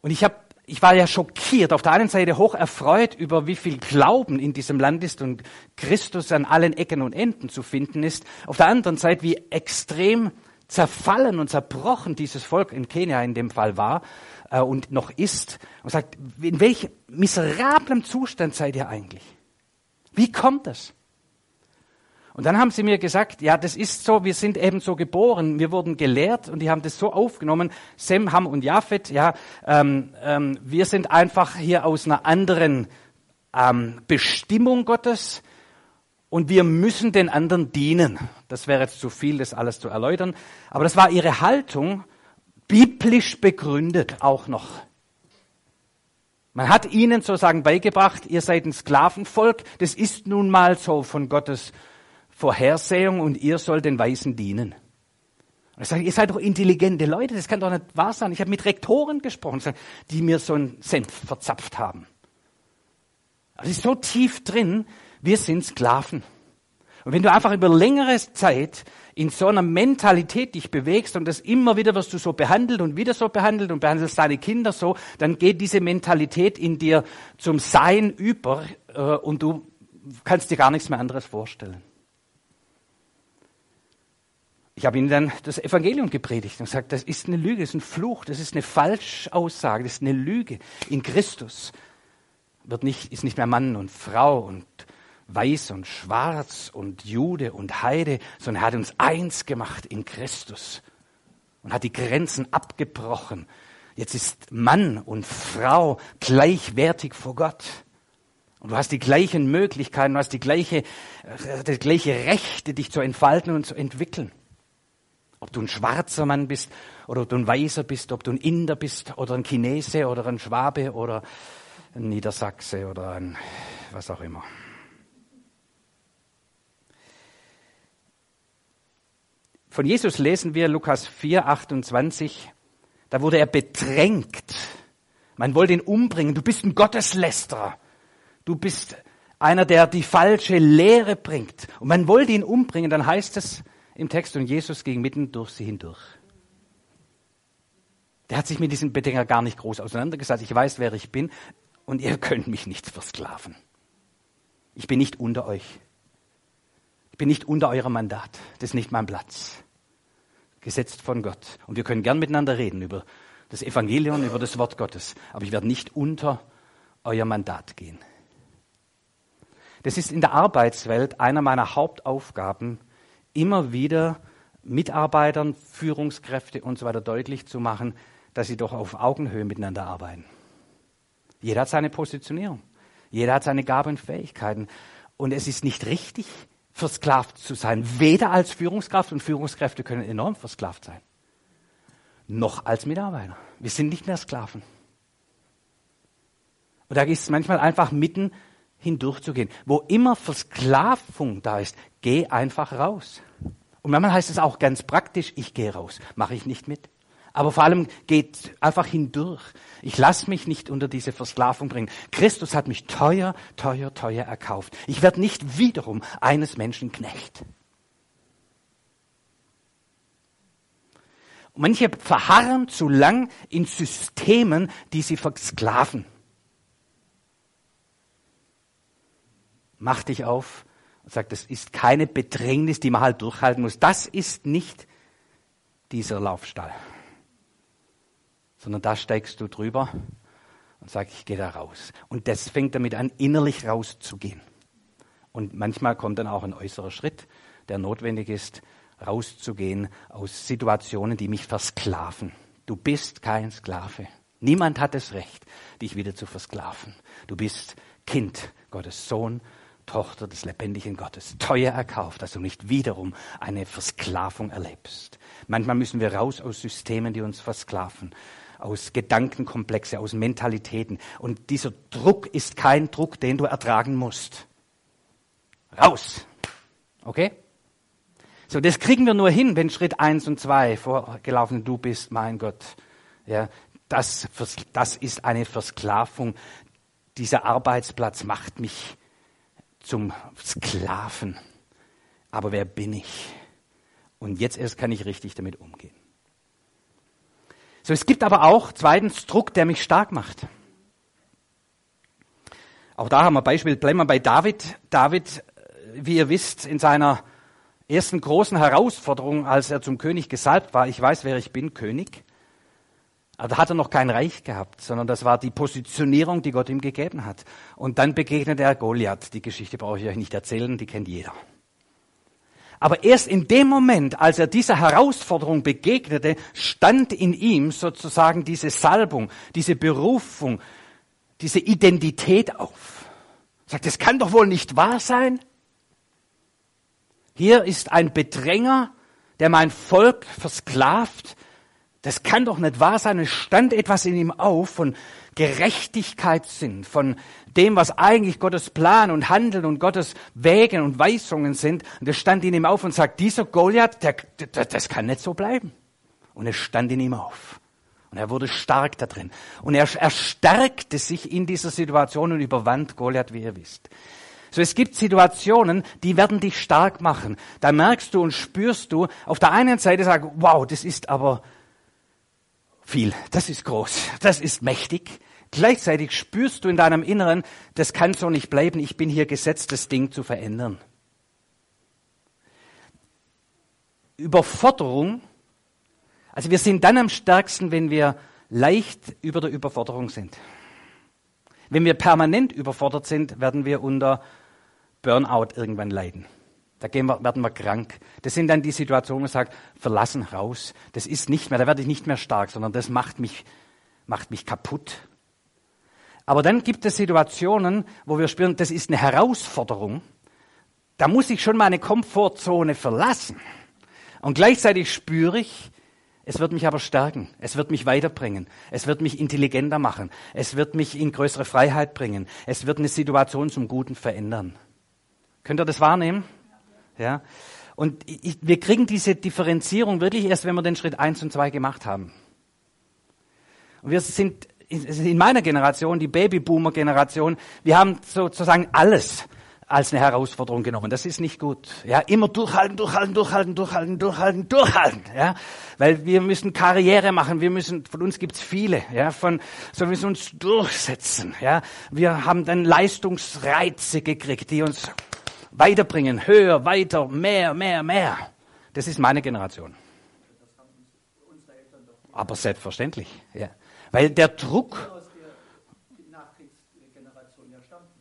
Und ich habe ich war ja schockiert, auf der einen Seite hoch erfreut über wie viel Glauben in diesem Land ist und Christus an allen Ecken und Enden zu finden ist. Auf der anderen Seite, wie extrem zerfallen und zerbrochen dieses Volk in Kenia in dem Fall war äh, und noch ist und sagt, in welchem miserablem Zustand seid ihr eigentlich? Wie kommt das? Und dann haben sie mir gesagt, ja, das ist so, wir sind eben so geboren, wir wurden gelehrt und die haben das so aufgenommen, Sem, Ham und Japhet, ja, ähm, ähm, wir sind einfach hier aus einer anderen ähm, Bestimmung Gottes und wir müssen den anderen dienen. Das wäre jetzt zu viel, das alles zu erläutern, aber das war ihre Haltung biblisch begründet auch noch. Man hat ihnen sozusagen beigebracht, ihr seid ein Sklavenvolk, das ist nun mal so von Gottes Vorhersehung und ihr sollt den Weisen dienen. Und ich sage, ihr seid doch intelligente Leute, das kann doch nicht wahr sein. Ich habe mit Rektoren gesprochen, die mir so einen Senf verzapft haben. Also ist so tief drin, wir sind Sklaven. Und wenn du einfach über längere Zeit in so einer Mentalität dich bewegst und das immer wieder wirst du so behandelt und wieder so behandelt und behandelst deine Kinder so, dann geht diese Mentalität in dir zum Sein über äh, und du kannst dir gar nichts mehr anderes vorstellen. Ich habe ihnen dann das Evangelium gepredigt und gesagt, das ist eine Lüge, das ist ein Fluch, das ist eine Falschaussage, das ist eine Lüge. In Christus wird nicht, ist nicht mehr Mann und Frau und weiß und schwarz und Jude und Heide, sondern er hat uns eins gemacht in Christus und hat die Grenzen abgebrochen. Jetzt ist Mann und Frau gleichwertig vor Gott. Und du hast die gleichen Möglichkeiten, du hast die gleiche, die gleiche Rechte, dich zu entfalten und zu entwickeln. Ob du ein schwarzer Mann bist oder ob du ein Weißer bist, ob du ein Inder bist oder ein Chinese oder ein Schwabe oder ein Niedersachse oder ein was auch immer. Von Jesus lesen wir Lukas 4, 28. Da wurde er bedrängt. Man wollte ihn umbringen. Du bist ein Gotteslästerer. Du bist einer, der die falsche Lehre bringt. Und man wollte ihn umbringen. Dann heißt es im Text, und Jesus ging mitten durch sie hindurch. Der hat sich mit diesem Bedränger gar nicht groß auseinandergesetzt. Ich weiß, wer ich bin. Und ihr [laughs] könnt mich nicht versklaven. Ich bin nicht unter euch. Ich bin nicht unter eurem Mandat. Das ist nicht mein Platz gesetzt von Gott. Und wir können gern miteinander reden über das Evangelium, über das Wort Gottes. Aber ich werde nicht unter euer Mandat gehen. Das ist in der Arbeitswelt einer meiner Hauptaufgaben, immer wieder Mitarbeitern, Führungskräfte und so weiter deutlich zu machen, dass sie doch auf Augenhöhe miteinander arbeiten. Jeder hat seine Positionierung. Jeder hat seine Gaben und Fähigkeiten. Und es ist nicht richtig, versklavt zu sein. Weder als Führungskraft und Führungskräfte können enorm versklavt sein, noch als Mitarbeiter. Wir sind nicht mehr Sklaven. Und da ist es manchmal einfach mitten hindurchzugehen. Wo immer Versklavung da ist, geh einfach raus. Und manchmal heißt es auch ganz praktisch, ich gehe raus, mache ich nicht mit. Aber vor allem geht einfach hindurch. Ich lasse mich nicht unter diese Versklavung bringen. Christus hat mich teuer, teuer, teuer erkauft. Ich werde nicht wiederum eines Menschen Knecht. Manche verharren zu lang in Systemen, die sie versklaven. Mach dich auf und sag, das ist keine Bedrängnis, die man halt durchhalten muss. Das ist nicht dieser Laufstall sondern da steigst du drüber und sagst, ich gehe da raus. Und das fängt damit an, innerlich rauszugehen. Und manchmal kommt dann auch ein äußerer Schritt, der notwendig ist, rauszugehen aus Situationen, die mich versklaven. Du bist kein Sklave. Niemand hat das Recht, dich wieder zu versklaven. Du bist Kind, Gottes Sohn. Tochter des lebendigen Gottes, teuer erkauft, dass du nicht wiederum eine Versklavung erlebst. Manchmal müssen wir raus aus Systemen, die uns versklaven, aus Gedankenkomplexe, aus Mentalitäten. Und dieser Druck ist kein Druck, den du ertragen musst. Raus! Okay? So, das kriegen wir nur hin, wenn Schritt eins und zwei vorgelaufen du bist, mein Gott. Ja, das, das ist eine Versklavung. Dieser Arbeitsplatz macht mich zum Sklaven. Aber wer bin ich? Und jetzt erst kann ich richtig damit umgehen. So, es gibt aber auch zweitens Druck, der mich stark macht. Auch da haben wir Beispiel, bleiben wir bei David. David, wie ihr wisst, in seiner ersten großen Herausforderung, als er zum König gesalbt war, ich weiß, wer ich bin, König, aber da hat er noch kein Reich gehabt, sondern das war die Positionierung, die Gott ihm gegeben hat. Und dann begegnet er Goliath. Die Geschichte brauche ich euch nicht erzählen, die kennt jeder. Aber erst in dem Moment, als er dieser Herausforderung begegnete, stand in ihm sozusagen diese Salbung, diese Berufung, diese Identität auf. Er sagt, das kann doch wohl nicht wahr sein. Hier ist ein Bedränger, der mein Volk versklavt, das kann doch nicht wahr sein. Es stand etwas in ihm auf von Gerechtigkeitssinn, von dem, was eigentlich Gottes Plan und Handeln und Gottes Wegen und Weisungen sind. Und es stand in ihm auf und sagt, dieser Goliath, der, der, das kann nicht so bleiben. Und es stand in ihm auf. Und er wurde stark da drin. Und er, er stärkte sich in dieser Situation und überwand Goliath, wie ihr wisst. So, es gibt Situationen, die werden dich stark machen. Da merkst du und spürst du, auf der einen Seite sagen, wow, das ist aber viel. Das ist groß. Das ist mächtig. Gleichzeitig spürst du in deinem Inneren, das kann so nicht bleiben. Ich bin hier gesetzt, das Ding zu verändern. Überforderung. Also wir sind dann am stärksten, wenn wir leicht über der Überforderung sind. Wenn wir permanent überfordert sind, werden wir unter Burnout irgendwann leiden. Da wir, werden wir krank. Das sind dann die Situationen, wo man sagt, verlassen raus. Das ist nicht mehr, da werde ich nicht mehr stark, sondern das macht mich, macht mich kaputt. Aber dann gibt es Situationen, wo wir spüren, das ist eine Herausforderung. Da muss ich schon meine Komfortzone verlassen. Und gleichzeitig spüre ich, es wird mich aber stärken. Es wird mich weiterbringen. Es wird mich intelligenter machen. Es wird mich in größere Freiheit bringen. Es wird eine Situation zum Guten verändern. Könnt ihr das wahrnehmen? Ja? Und ich, wir kriegen diese Differenzierung wirklich erst, wenn wir den Schritt eins und zwei gemacht haben. Und wir sind in meiner Generation, die Babyboomer-Generation, wir haben sozusagen alles als eine Herausforderung genommen. Das ist nicht gut. Ja, immer durchhalten, durchhalten, durchhalten, durchhalten, durchhalten, durchhalten. Ja, weil wir müssen Karriere machen. Wir müssen, von uns gibt's viele. Ja, von, so wir müssen uns durchsetzen. Ja, wir haben dann Leistungsreize gekriegt, die uns weiterbringen, höher, weiter, mehr, mehr, mehr. Das ist meine Generation. Aber selbstverständlich, ja. Weil der Druck.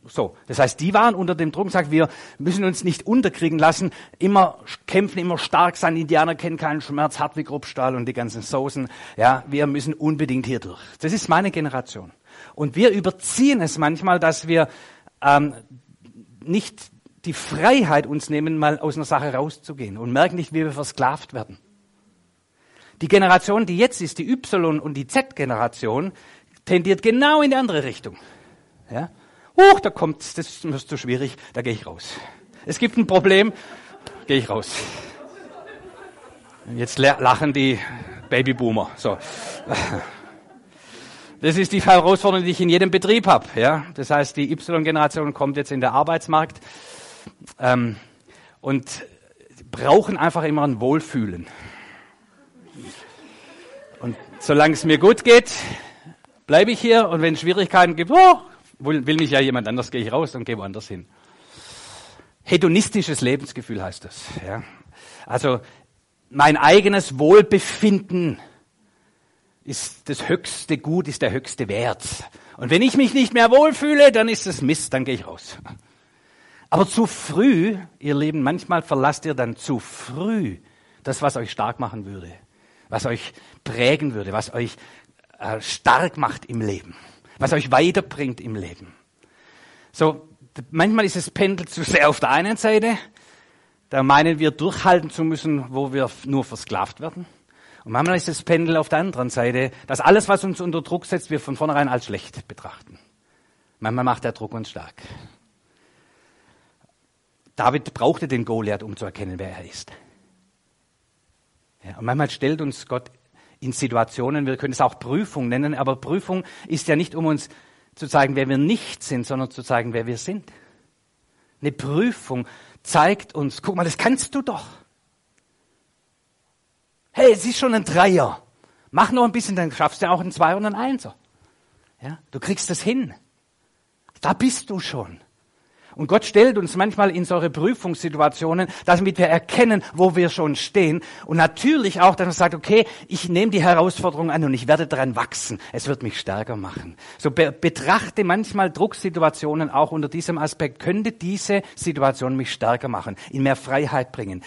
So, das heißt, die waren unter dem Druck und sagen, wir müssen uns nicht unterkriegen lassen, immer kämpfen, immer stark sein. Indianer kennen keinen Schmerz, hart wie Grobstahl und die ganzen Soßen. Ja, wir müssen unbedingt hier durch. Das ist meine Generation. Und wir überziehen es manchmal, dass wir ähm, nicht die Freiheit uns nehmen, mal aus einer Sache rauszugehen und merken nicht, wie wir versklavt werden. Die Generation, die jetzt ist, die Y- und die Z-Generation, tendiert genau in die andere Richtung. Ja? Huch, da kommt, das ist zu schwierig, da gehe ich raus. Es gibt ein Problem, gehe ich raus. Jetzt lachen die Babyboomer. So. Das ist die Herausforderung, die ich in jedem Betrieb habe. Ja? Das heißt, die Y-Generation kommt jetzt in den Arbeitsmarkt ähm, und brauchen einfach immer ein Wohlfühlen. Und solange es mir gut geht, bleibe ich hier und wenn es Schwierigkeiten gibt, oh, will, will mich ja jemand anders, gehe ich raus und gehe woanders hin. Hedonistisches Lebensgefühl heißt das. Ja. Also mein eigenes Wohlbefinden ist das höchste Gut, ist der höchste Wert. Und wenn ich mich nicht mehr wohlfühle, dann ist es Mist, dann gehe ich raus. Aber zu früh, ihr Lieben, manchmal verlasst ihr dann zu früh das, was euch stark machen würde, was euch prägen würde, was euch äh, stark macht im Leben, was euch weiterbringt im Leben. So, Manchmal ist es Pendel zu sehr auf der einen Seite. Da meinen wir durchhalten zu müssen, wo wir nur versklavt werden. Und manchmal ist das Pendel auf der anderen Seite, dass alles, was uns unter Druck setzt, wir von vornherein als schlecht betrachten. Manchmal macht der Druck uns stark. David brauchte den Goliath, um zu erkennen, wer er ist. Ja, und manchmal stellt uns Gott in Situationen, wir können es auch Prüfung nennen, aber Prüfung ist ja nicht, um uns zu zeigen, wer wir nicht sind, sondern zu zeigen, wer wir sind. Eine Prüfung zeigt uns, guck mal, das kannst du doch. Hey, es ist schon ein Dreier. Mach noch ein bisschen, dann schaffst du auch einen Zweier und einen Einser. Ja, du kriegst das hin. Da bist du schon. Und Gott stellt uns manchmal in solche Prüfungssituationen, damit wir erkennen, wo wir schon stehen. Und natürlich auch, dass man sagt, okay, ich nehme die Herausforderung an und ich werde daran wachsen. Es wird mich stärker machen. So be betrachte manchmal Drucksituationen auch unter diesem Aspekt. Könnte diese Situation mich stärker machen, in mehr Freiheit bringen?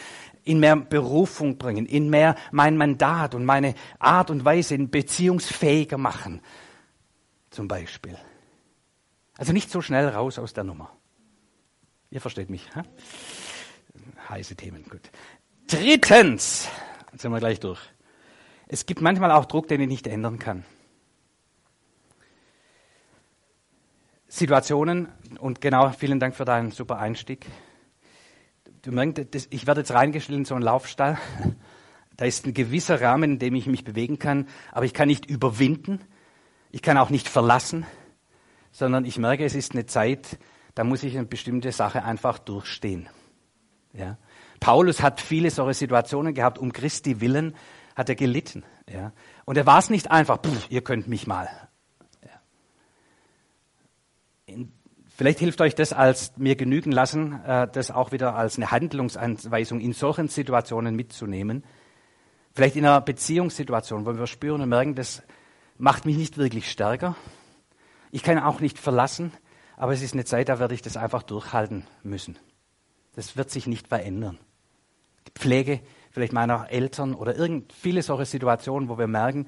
in mehr Berufung bringen, in mehr mein Mandat und meine Art und Weise in beziehungsfähiger machen, zum Beispiel. Also nicht so schnell raus aus der Nummer. Ihr versteht mich. Ha? Heiße Themen, gut. Drittens, jetzt sind wir gleich durch. Es gibt manchmal auch Druck, den ich nicht ändern kann. Situationen, und genau, vielen Dank für deinen super Einstieg. Du merkst, ich werde jetzt reingestellt in so einen Laufstall. Da ist ein gewisser Rahmen, in dem ich mich bewegen kann, aber ich kann nicht überwinden. Ich kann auch nicht verlassen, sondern ich merke, es ist eine Zeit, da muss ich eine bestimmte Sache einfach durchstehen. Ja. Paulus hat viele solche Situationen gehabt, um Christi willen hat er gelitten. Ja. Und er war es nicht einfach, pff, ihr könnt mich mal. Ja. In, vielleicht hilft euch das als mir genügen lassen, äh, das auch wieder als eine Handlungsanweisung in solchen Situationen mitzunehmen. Vielleicht in einer Beziehungssituation, wo wir spüren und merken, das macht mich nicht wirklich stärker. Ich kann auch nicht verlassen. Aber es ist eine Zeit, da werde ich das einfach durchhalten müssen. Das wird sich nicht verändern. Die Pflege vielleicht meiner Eltern oder irgend viele solche Situationen, wo wir merken,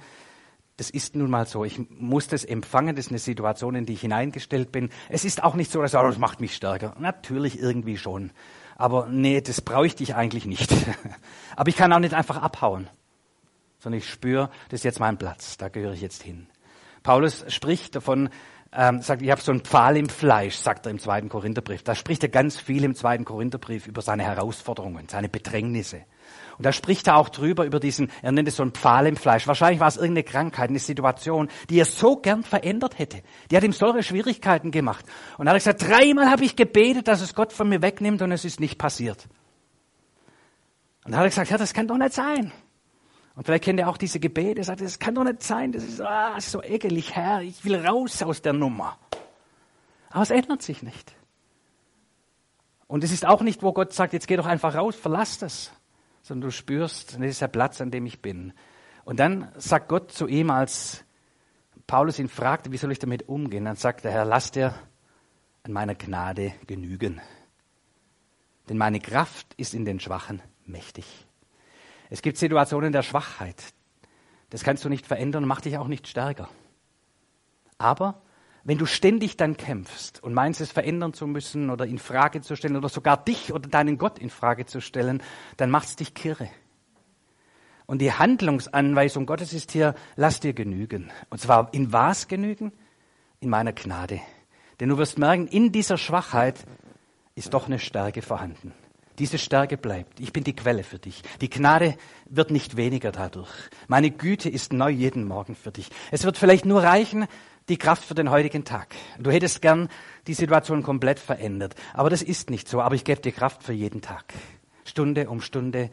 das ist nun mal so. Ich muss das empfangen. Das ist eine Situation, in die ich hineingestellt bin. Es ist auch nicht so, dass oh, das macht mich stärker. Natürlich irgendwie schon. Aber nee, das bräuchte ich eigentlich nicht. [laughs] Aber ich kann auch nicht einfach abhauen. Sondern ich spüre, das ist jetzt mein Platz. Da gehöre ich jetzt hin. Paulus spricht davon, ähm, sagt, ich habe so einen Pfahl im Fleisch, sagt er im zweiten Korintherbrief. Da spricht er ganz viel im zweiten Korintherbrief über seine Herausforderungen, seine Bedrängnisse. Und da spricht er auch drüber, über diesen, er nennt es so einen Pfahl im Fleisch. Wahrscheinlich war es irgendeine Krankheit, eine Situation, die er so gern verändert hätte. Die hat ihm solche Schwierigkeiten gemacht. Und er hat gesagt, dreimal habe ich gebetet, dass es Gott von mir wegnimmt und es ist nicht passiert. Und da hat er gesagt, ja, das kann doch nicht sein. Und vielleicht kennt ihr auch diese Gebete, sagt, das kann doch nicht sein, das ist, ah, so ekelig, Herr, ich will raus aus der Nummer. Aber es ändert sich nicht. Und es ist auch nicht, wo Gott sagt, jetzt geh doch einfach raus, verlass das, sondern du spürst, das ist der Platz, an dem ich bin. Und dann sagt Gott zu ihm, als Paulus ihn fragte, wie soll ich damit umgehen, dann sagt der Herr, lass dir an meiner Gnade genügen. Denn meine Kraft ist in den Schwachen mächtig. Es gibt Situationen der Schwachheit. Das kannst du nicht verändern macht dich auch nicht stärker. Aber wenn du ständig dann kämpfst und meinst, es verändern zu müssen oder in Frage zu stellen oder sogar dich oder deinen Gott in Frage zu stellen, dann macht es dich kirre. Und die Handlungsanweisung Gottes ist hier, lass dir genügen. Und zwar in was genügen? In meiner Gnade. Denn du wirst merken, in dieser Schwachheit ist doch eine Stärke vorhanden. Diese Stärke bleibt. Ich bin die Quelle für dich. Die Gnade wird nicht weniger dadurch. Meine Güte ist neu jeden Morgen für dich. Es wird vielleicht nur reichen, die Kraft für den heutigen Tag. Du hättest gern die Situation komplett verändert. Aber das ist nicht so. Aber ich gebe dir Kraft für jeden Tag. Stunde um Stunde,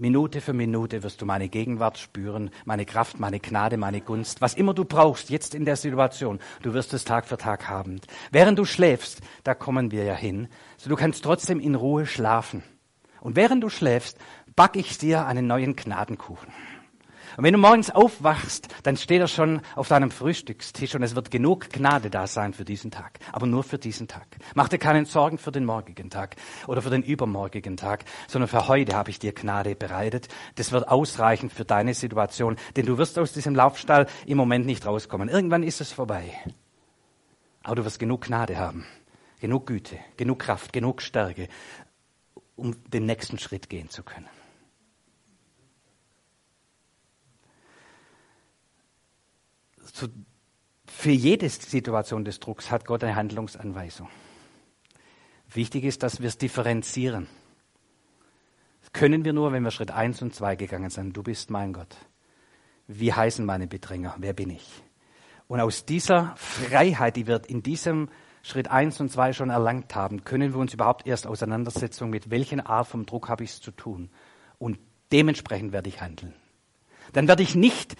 Minute für Minute wirst du meine Gegenwart spüren, meine Kraft, meine Gnade, meine Gunst. Was immer du brauchst, jetzt in der Situation, du wirst es Tag für Tag haben. Während du schläfst, da kommen wir ja hin, so du kannst trotzdem in Ruhe schlafen. Und während du schläfst, back ich dir einen neuen Gnadenkuchen. Und wenn du morgens aufwachst, dann steht er schon auf deinem Frühstückstisch und es wird genug Gnade da sein für diesen Tag. Aber nur für diesen Tag. Mach dir keinen Sorgen für den morgigen Tag oder für den übermorgigen Tag, sondern für heute habe ich dir Gnade bereitet. Das wird ausreichen für deine Situation, denn du wirst aus diesem Laufstall im Moment nicht rauskommen. Irgendwann ist es vorbei. Aber du wirst genug Gnade haben. genug Güte, genug Kraft, genug Stärke, um den nächsten Schritt gehen zu können. So, für jede Situation des Drucks hat Gott eine Handlungsanweisung. Wichtig ist, dass wir es differenzieren. Das können wir nur, wenn wir Schritt 1 und 2 gegangen sind. Du bist mein Gott. Wie heißen meine Bedränger? Wer bin ich? Und aus dieser Freiheit, die wir in diesem Schritt 1 und 2 schon erlangt haben, können wir uns überhaupt erst Auseinandersetzung mit welchen Art vom Druck habe ich es zu tun. Und dementsprechend werde ich handeln. Dann werde ich nicht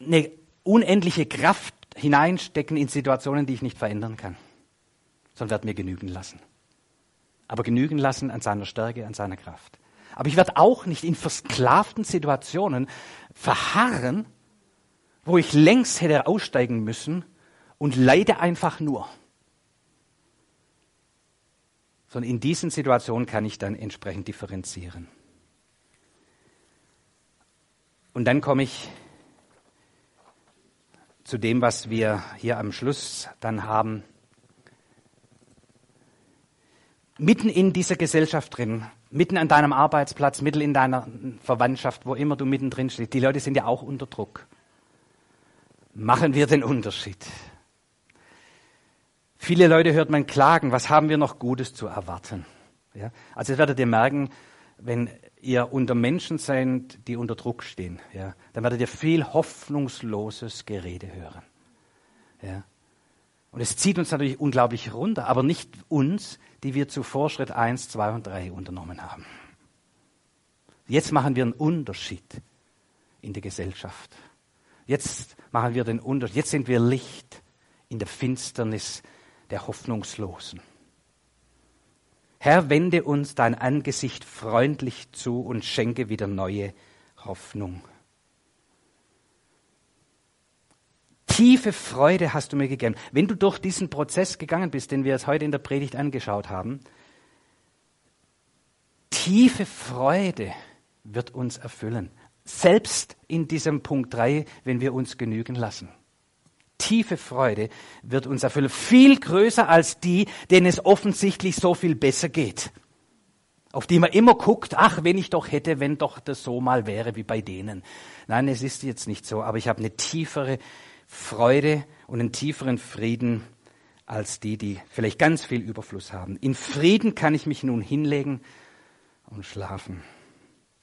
eine unendliche Kraft hineinstecken in Situationen, die ich nicht verändern kann, sondern werde mir genügen lassen. Aber genügen lassen an seiner Stärke, an seiner Kraft. Aber ich werde auch nicht in versklavten Situationen verharren, wo ich längst hätte aussteigen müssen und leide einfach nur. Sondern in diesen Situationen kann ich dann entsprechend differenzieren. Und dann komme ich zu dem, was wir hier am Schluss dann haben. Mitten in dieser Gesellschaft drin, mitten an deinem Arbeitsplatz, mitten in deiner Verwandtschaft, wo immer du mittendrin stehst, die Leute sind ja auch unter Druck. Machen wir den Unterschied. Viele Leute hört man klagen, was haben wir noch Gutes zu erwarten? Ja? Also jetzt werdet ihr merken, wenn ihr unter Menschen seid, die unter Druck stehen, ja, dann werdet ihr viel hoffnungsloses Gerede hören. Ja. Und es zieht uns natürlich unglaublich runter, aber nicht uns, die wir zuvor Schritt 1, 2 und 3 unternommen haben. Jetzt machen wir einen Unterschied in der Gesellschaft. Jetzt machen wir den Unterschied. Jetzt sind wir Licht in der Finsternis der Hoffnungslosen. Herr, wende uns dein Angesicht freundlich zu und schenke wieder neue Hoffnung. Tiefe Freude hast du mir gegeben. Wenn du durch diesen Prozess gegangen bist, den wir jetzt heute in der Predigt angeschaut haben, tiefe Freude wird uns erfüllen. Selbst in diesem Punkt 3, wenn wir uns genügen lassen tiefe Freude wird uns erfüllen. Viel größer als die, denen es offensichtlich so viel besser geht. Auf die man immer guckt, ach, wenn ich doch hätte, wenn doch das so mal wäre wie bei denen. Nein, es ist jetzt nicht so, aber ich habe eine tiefere Freude und einen tieferen Frieden als die, die vielleicht ganz viel Überfluss haben. In Frieden kann ich mich nun hinlegen und schlafen.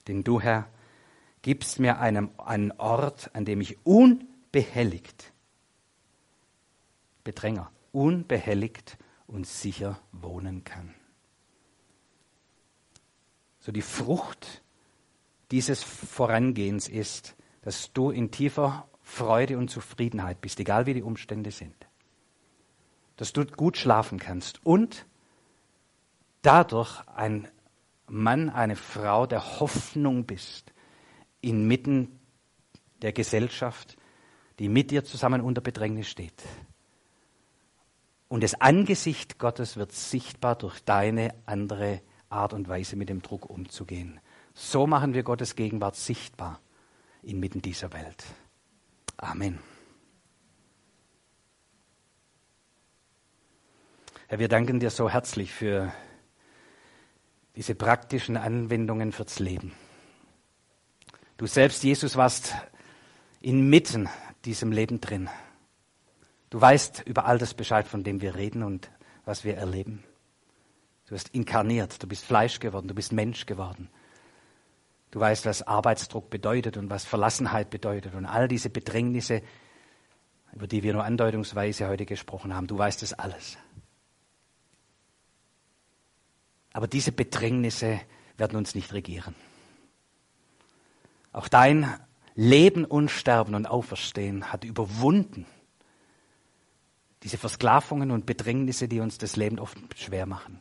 Denn du, Herr, gibst mir einen, einen Ort, an dem ich unbehelligt Bedränger, unbehelligt und sicher wohnen kann. So die Frucht dieses Vorangehens ist, dass du in tiefer Freude und Zufriedenheit bist, egal wie die Umstände sind. Dass du gut schlafen kannst und dadurch ein Mann, eine Frau der Hoffnung bist, inmitten der Gesellschaft, die mit dir zusammen unter Bedrängnis steht. Und das Angesicht Gottes wird sichtbar durch deine andere Art und Weise mit dem Druck umzugehen. So machen wir Gottes Gegenwart sichtbar inmitten dieser Welt. Amen. Herr, wir danken dir so herzlich für diese praktischen Anwendungen fürs Leben. Du selbst, Jesus, warst inmitten diesem Leben drin. Du weißt über all das Bescheid, von dem wir reden und was wir erleben. Du bist inkarniert, du bist Fleisch geworden, du bist Mensch geworden. Du weißt, was Arbeitsdruck bedeutet und was Verlassenheit bedeutet und all diese Bedrängnisse, über die wir nur andeutungsweise heute gesprochen haben. Du weißt es alles. Aber diese Bedrängnisse werden uns nicht regieren. Auch dein Leben und Sterben und Auferstehen hat überwunden diese Versklavungen und Bedrängnisse, die uns das Leben oft schwer machen.